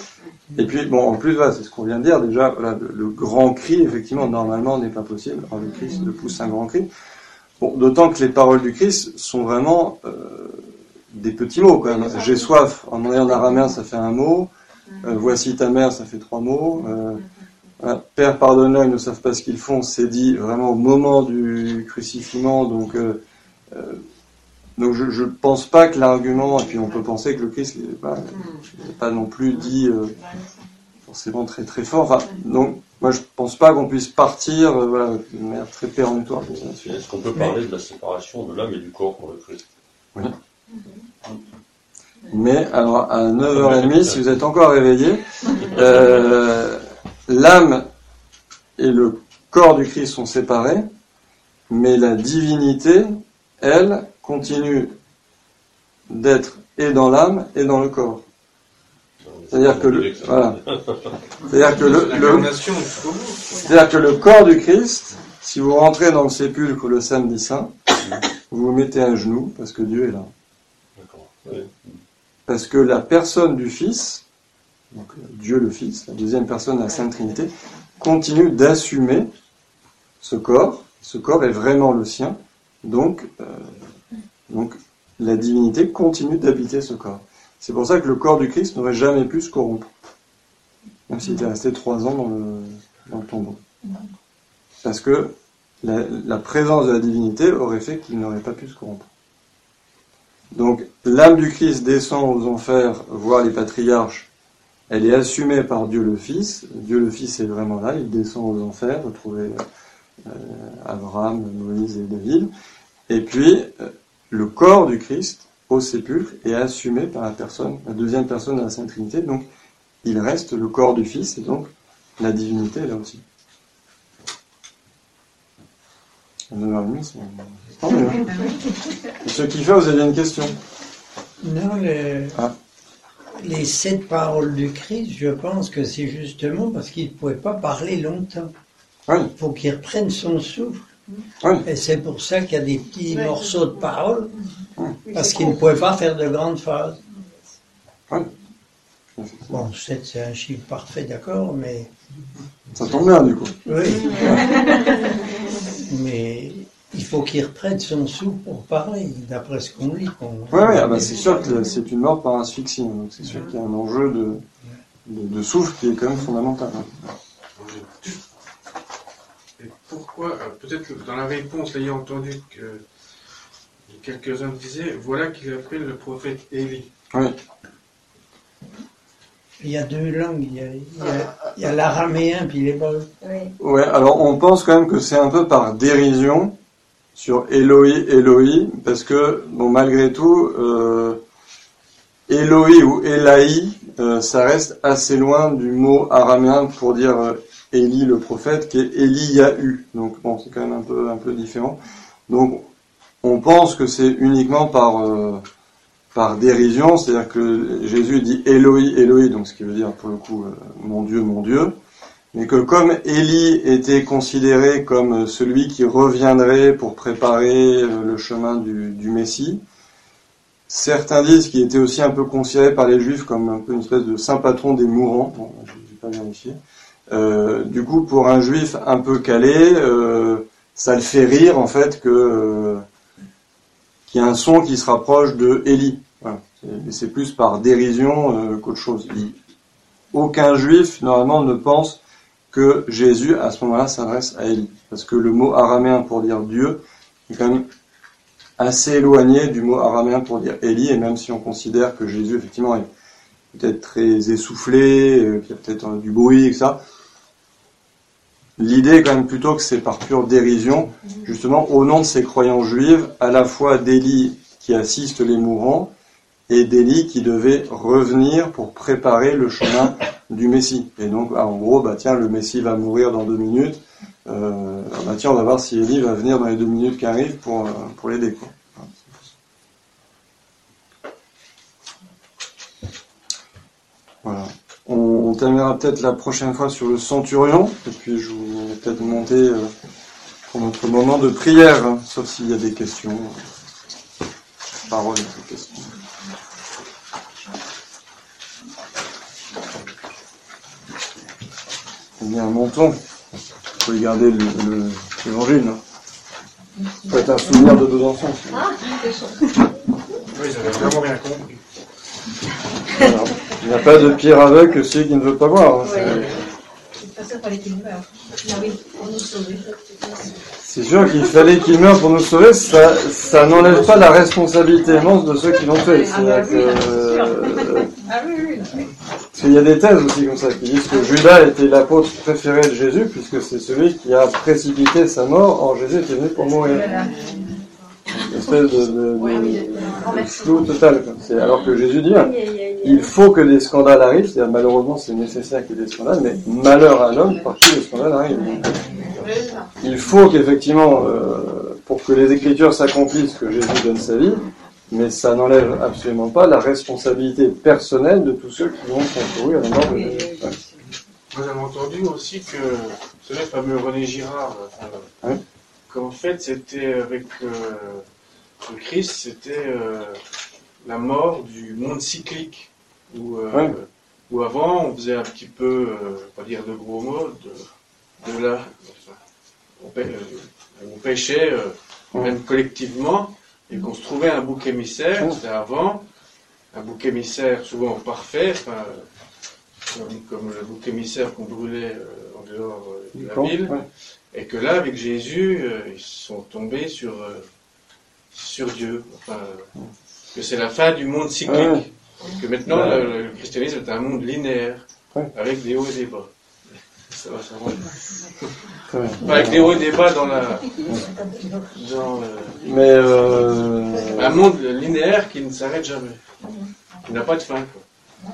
Et puis, bon, en plus, c'est ce qu'on vient de dire. Déjà, voilà, le, grand cri, effectivement, normalement, n'est pas possible. Alors, le Christ le pousse un grand cri. Bon, d'autant que les paroles du Christ sont vraiment euh, des petits mots, quand. J'ai soif. En en araméen, ça fait un mot. Euh, voici ta mère, ça fait trois mots. Euh, Père, pardonne-leur, ils ne savent pas ce qu'ils font. C'est dit vraiment au moment du crucifiement. Donc, donc je ne pense pas que l'argument, et puis on peut penser que le Christ n'est pas, pas, non plus dit, euh, forcément très très fort. Enfin, donc, moi, je pense pas qu'on puisse partir euh, voilà, de manière très péremptoire. Est-ce qu'on peut parler de la séparation de l'âme et du corps pour le Christ? Mais alors, à 9h30, si vous êtes encore réveillé, euh, l'âme et le corps du Christ sont séparés, mais la divinité, elle, continue d'être et dans l'âme et dans le corps. C'est-à-dire que le, voilà. C'est-à-dire que le, c'est-à-dire que le corps du Christ, si vous rentrez dans le sépulcre le samedi saint, vous vous mettez à genoux parce que Dieu est là. Oui. Parce que la personne du Fils, donc euh, Dieu le Fils, la deuxième personne de la Sainte Trinité, continue d'assumer ce corps. Ce corps est vraiment le sien. Donc, euh, donc la divinité continue d'habiter ce corps. C'est pour ça que le corps du Christ n'aurait jamais pu se corrompre. Même s'il était resté trois ans dans le, tombeau. Parce que la, la présence de la divinité aurait fait qu'il n'aurait pas pu se corrompre. Donc l'âme du Christ descend aux enfers voir les patriarches. Elle est assumée par Dieu le Fils. Dieu le Fils est vraiment là. Il descend aux enfers, retrouver euh, Abraham, Moïse et David. Et puis euh, le corps du Christ au sépulcre est assumé par la personne, la deuxième personne de la Sainte Trinité. Donc il reste le corps du Fils et donc la divinité est là aussi. À 9h30, c'est c'est tant mieux. hein. Monsieur Kiffer, vous aviez une question? Non, le- Ah. les sept paroles du Christ, je pense que c'est justement parce qu'il ne pouvait pas parler longtemps. Oui. Il faut qu'il reprenne son souffle. Et c'est pour ça qu'il y a des petits morceaux de paroles, Oui, parce qu'il ne pouvait pas faire de grandes phrases. Bon, c'est un chiffre parfait, d'accord, mais Ça tombe bien du coup. oui. [laughs] mais il faut qu'il reprenne son souffle pour parler, d'après ce qu'on lit. qu'on- Oui, oui, ah bah c'est sûr que c'est une mort par asphyxie. Donc c'est sûr qu'il y a un enjeu de, de, de souffle qui est quand même fondamental. Pourquoi, euh, peut-être que dans la réponse, l'ayant entendu que quelques-uns disaient, voilà qu'il appelle le prophète Élie. Oui. Il y a deux langues, il y a, il y a- il y a l'araméen puis l'hébreu. Oui. Ouais, alors on pense quand même que c'est un peu par dérision sur Eloi, Eloi, parce que, bon, malgré tout, euh, Eloi ou Elaï, euh, ça reste assez loin du mot araméen pour dire euh, Élie le prophète, qui est Eliyahu. Donc bon, c'est quand même un peu, un peu différent. Donc on pense que c'est uniquement par, euh, par dérision, c'est-à-dire que Jésus dit Eloi, Eloi, donc ce qui veut dire pour le coup euh, mon Dieu, mon Dieu mais que comme Élie était considéré comme celui qui reviendrait pour préparer euh, le chemin du, du Messie, certains disent qu'il était aussi un peu considéré par les Juifs comme un peu une espèce de saint patron des mourants. Bon, je pas vérifié. Euh, du coup, pour un Juif un peu calé, euh, ça le fait rire en fait que euh, qu'il y a un son qui se rapproche de Élie. Voilà. C'est- C'est plus par dérision qu'autre chose. Aucun Juif normalement ne pense que Jésus, à ce moment-là, s'adresse à Élie. Parce que le mot araméen pour dire Dieu est quand même assez éloigné du mot araméen pour dire Élie, et même si on considère que Jésus, effectivement, est peut-être très essoufflé, qu'il y a peut-être du bruit, et ça, l'idée est quand même plutôt que c'est par pure dérision, justement, au nom de ces croyants juifs, à la fois d'Élie qui assiste les mourants, et d'Élie qui devait revenir pour préparer le chemin du Messie. Et donc, ah, en gros, bah tiens, le Messie va mourir dans deux minutes. Euh, ah, bah tiens, on va voir si Élie va venir dans les deux minutes qui arrivent pour, euh, pour l'aider. Voilà. On, terminera peut-être la prochaine fois sur le centurion, et puis je vous vais peut-être monter euh, pour notre moment de prière, hein, sauf s'il y a des questions. Parole et des questions. Eh bien, montons. Vous pouvez garder le- le- l'évangile. hein. Ça peut être un souvenir de Besançon. Oui, ils avaient vraiment bien compris. Voilà. Il n'y a pas de pire aveugle que celui qui ne veut pas voir. hein. Ah. C'est sûr qu'il fallait qu'il meure pour nous sauver, ça, ça n'enlève pas la responsabilité immense de ceux qui l'ont fait. Ah bah que, euh, [laughs] Ah. Parce qu'il y a des thèses aussi comme ça qui disent que Judas était l'apôtre préféré de Jésus puisque c'est celui qui a précipité sa mort. Or Jésus était venu pour mourir. Espèce de, de- de- de flou total. C'est- Alors que Jésus dit, hein, il faut que des scandales arrivent, c'est-à-dire malheureusement c'est nécessaire qu'il y ait des scandales, mais malheur à l'homme par qui les scandales arrivent. Il faut qu'effectivement, euh, pour que les Écritures s'accomplissent, que Jésus donne sa vie, mais ça n'enlève absolument pas la responsabilité personnelle de tous ceux qui ont concouru à la mort de Jésus. Ouais. Vous avez entendu aussi que, vous savez, le fameux René Girard, euh. Qu'en fait, c'était avec euh, le Christ, c'était euh, la mort du monde cyclique, où, euh, où avant, on faisait un petit peu, euh, pas dire de gros mots, de, de la, on, pê- on pêchait, même collectivement, et qu'on se trouvait un bouc émissaire, c'était avant, un bouc émissaire souvent parfait, enfin, comme, comme le bouc émissaire qu'on brûlait euh, en dehors euh, de la ville, ouais. Et que là, avec Jésus, euh, ils sont tombés sur, euh, sur Dieu. Enfin, que c'est la fin du monde cyclique. Ouais. Et que maintenant, Ouais. le, le christianisme est un monde linéaire, Ouais. avec des hauts et des bas. Ça va, ça va. Enfin, avec des hauts et des bas dans la. Dans, euh, Mais euh, un monde linéaire qui ne s'arrête jamais. Qui n'a pas de fin. Quoi.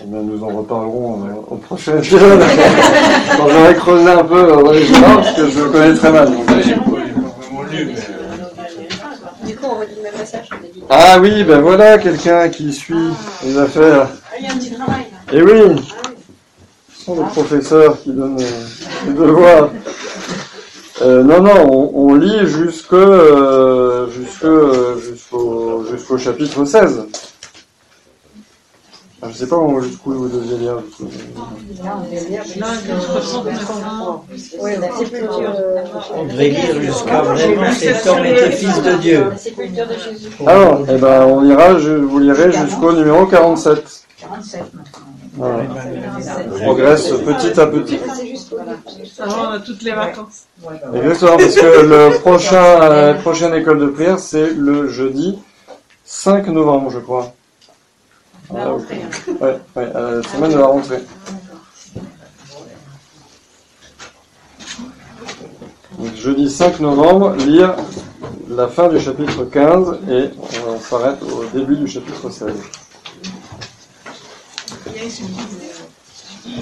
Eh bien, nous en [laughs] reparlerons euh, au prochain épisode. Quand j'aurai creusé un peu euh, René Girard, parce que je le connais très mal. donc. J'ai mais. euh, Du coup, on redit le même. Ah oui, ben voilà quelqu'un qui suit les affaires. Ah, il y a un petit travail. là. Et oui, ce sont les professeurs qui donnent euh, les devoirs. Euh, non, non, on, on lit jusque, euh, jusque, euh, jusqu'au, jusqu'au chapitre 16. Ah, je sais pas où- jusqu'où vous deviez lire. Là, on est lire Non, jusqu'au- 63. Oui, la sépulture. On devait lire jusqu'à vraiment cet homme était fils de Dieu. La sépulture de Jésus. Alors, eh ben, on lira, je, vous lirez jusqu'au numéro 47. 47 maintenant. Voilà. On progresse petit à petit. C'est juste pour Ça va, on a toutes les vacances. Exactement, parce que le prochain, euh, la prochaine école de prière, c'est le jeudi 5 novembre, je crois. La rentrée. hein. Ouais, ouais, à la semaine de la rentrée. Donc, jeudi 5 novembre, lire la fin du chapitre 15 et on s'arrête au début du chapitre 16.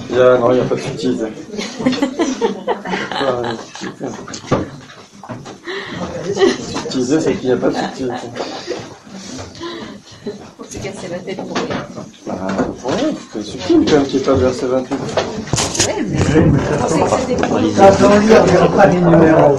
Il y a non, il n'y a pas de subtilité. [laughs] Subtilité, c'est qu'il n'y a pas de subtilité. On s'est cassé la tête pour rien. Ah, ouais, c'est subtil quand même qu'il n'y ait pas de verset 28. Je pensais que c'était Ça, dans lui, on verra pas les numéros.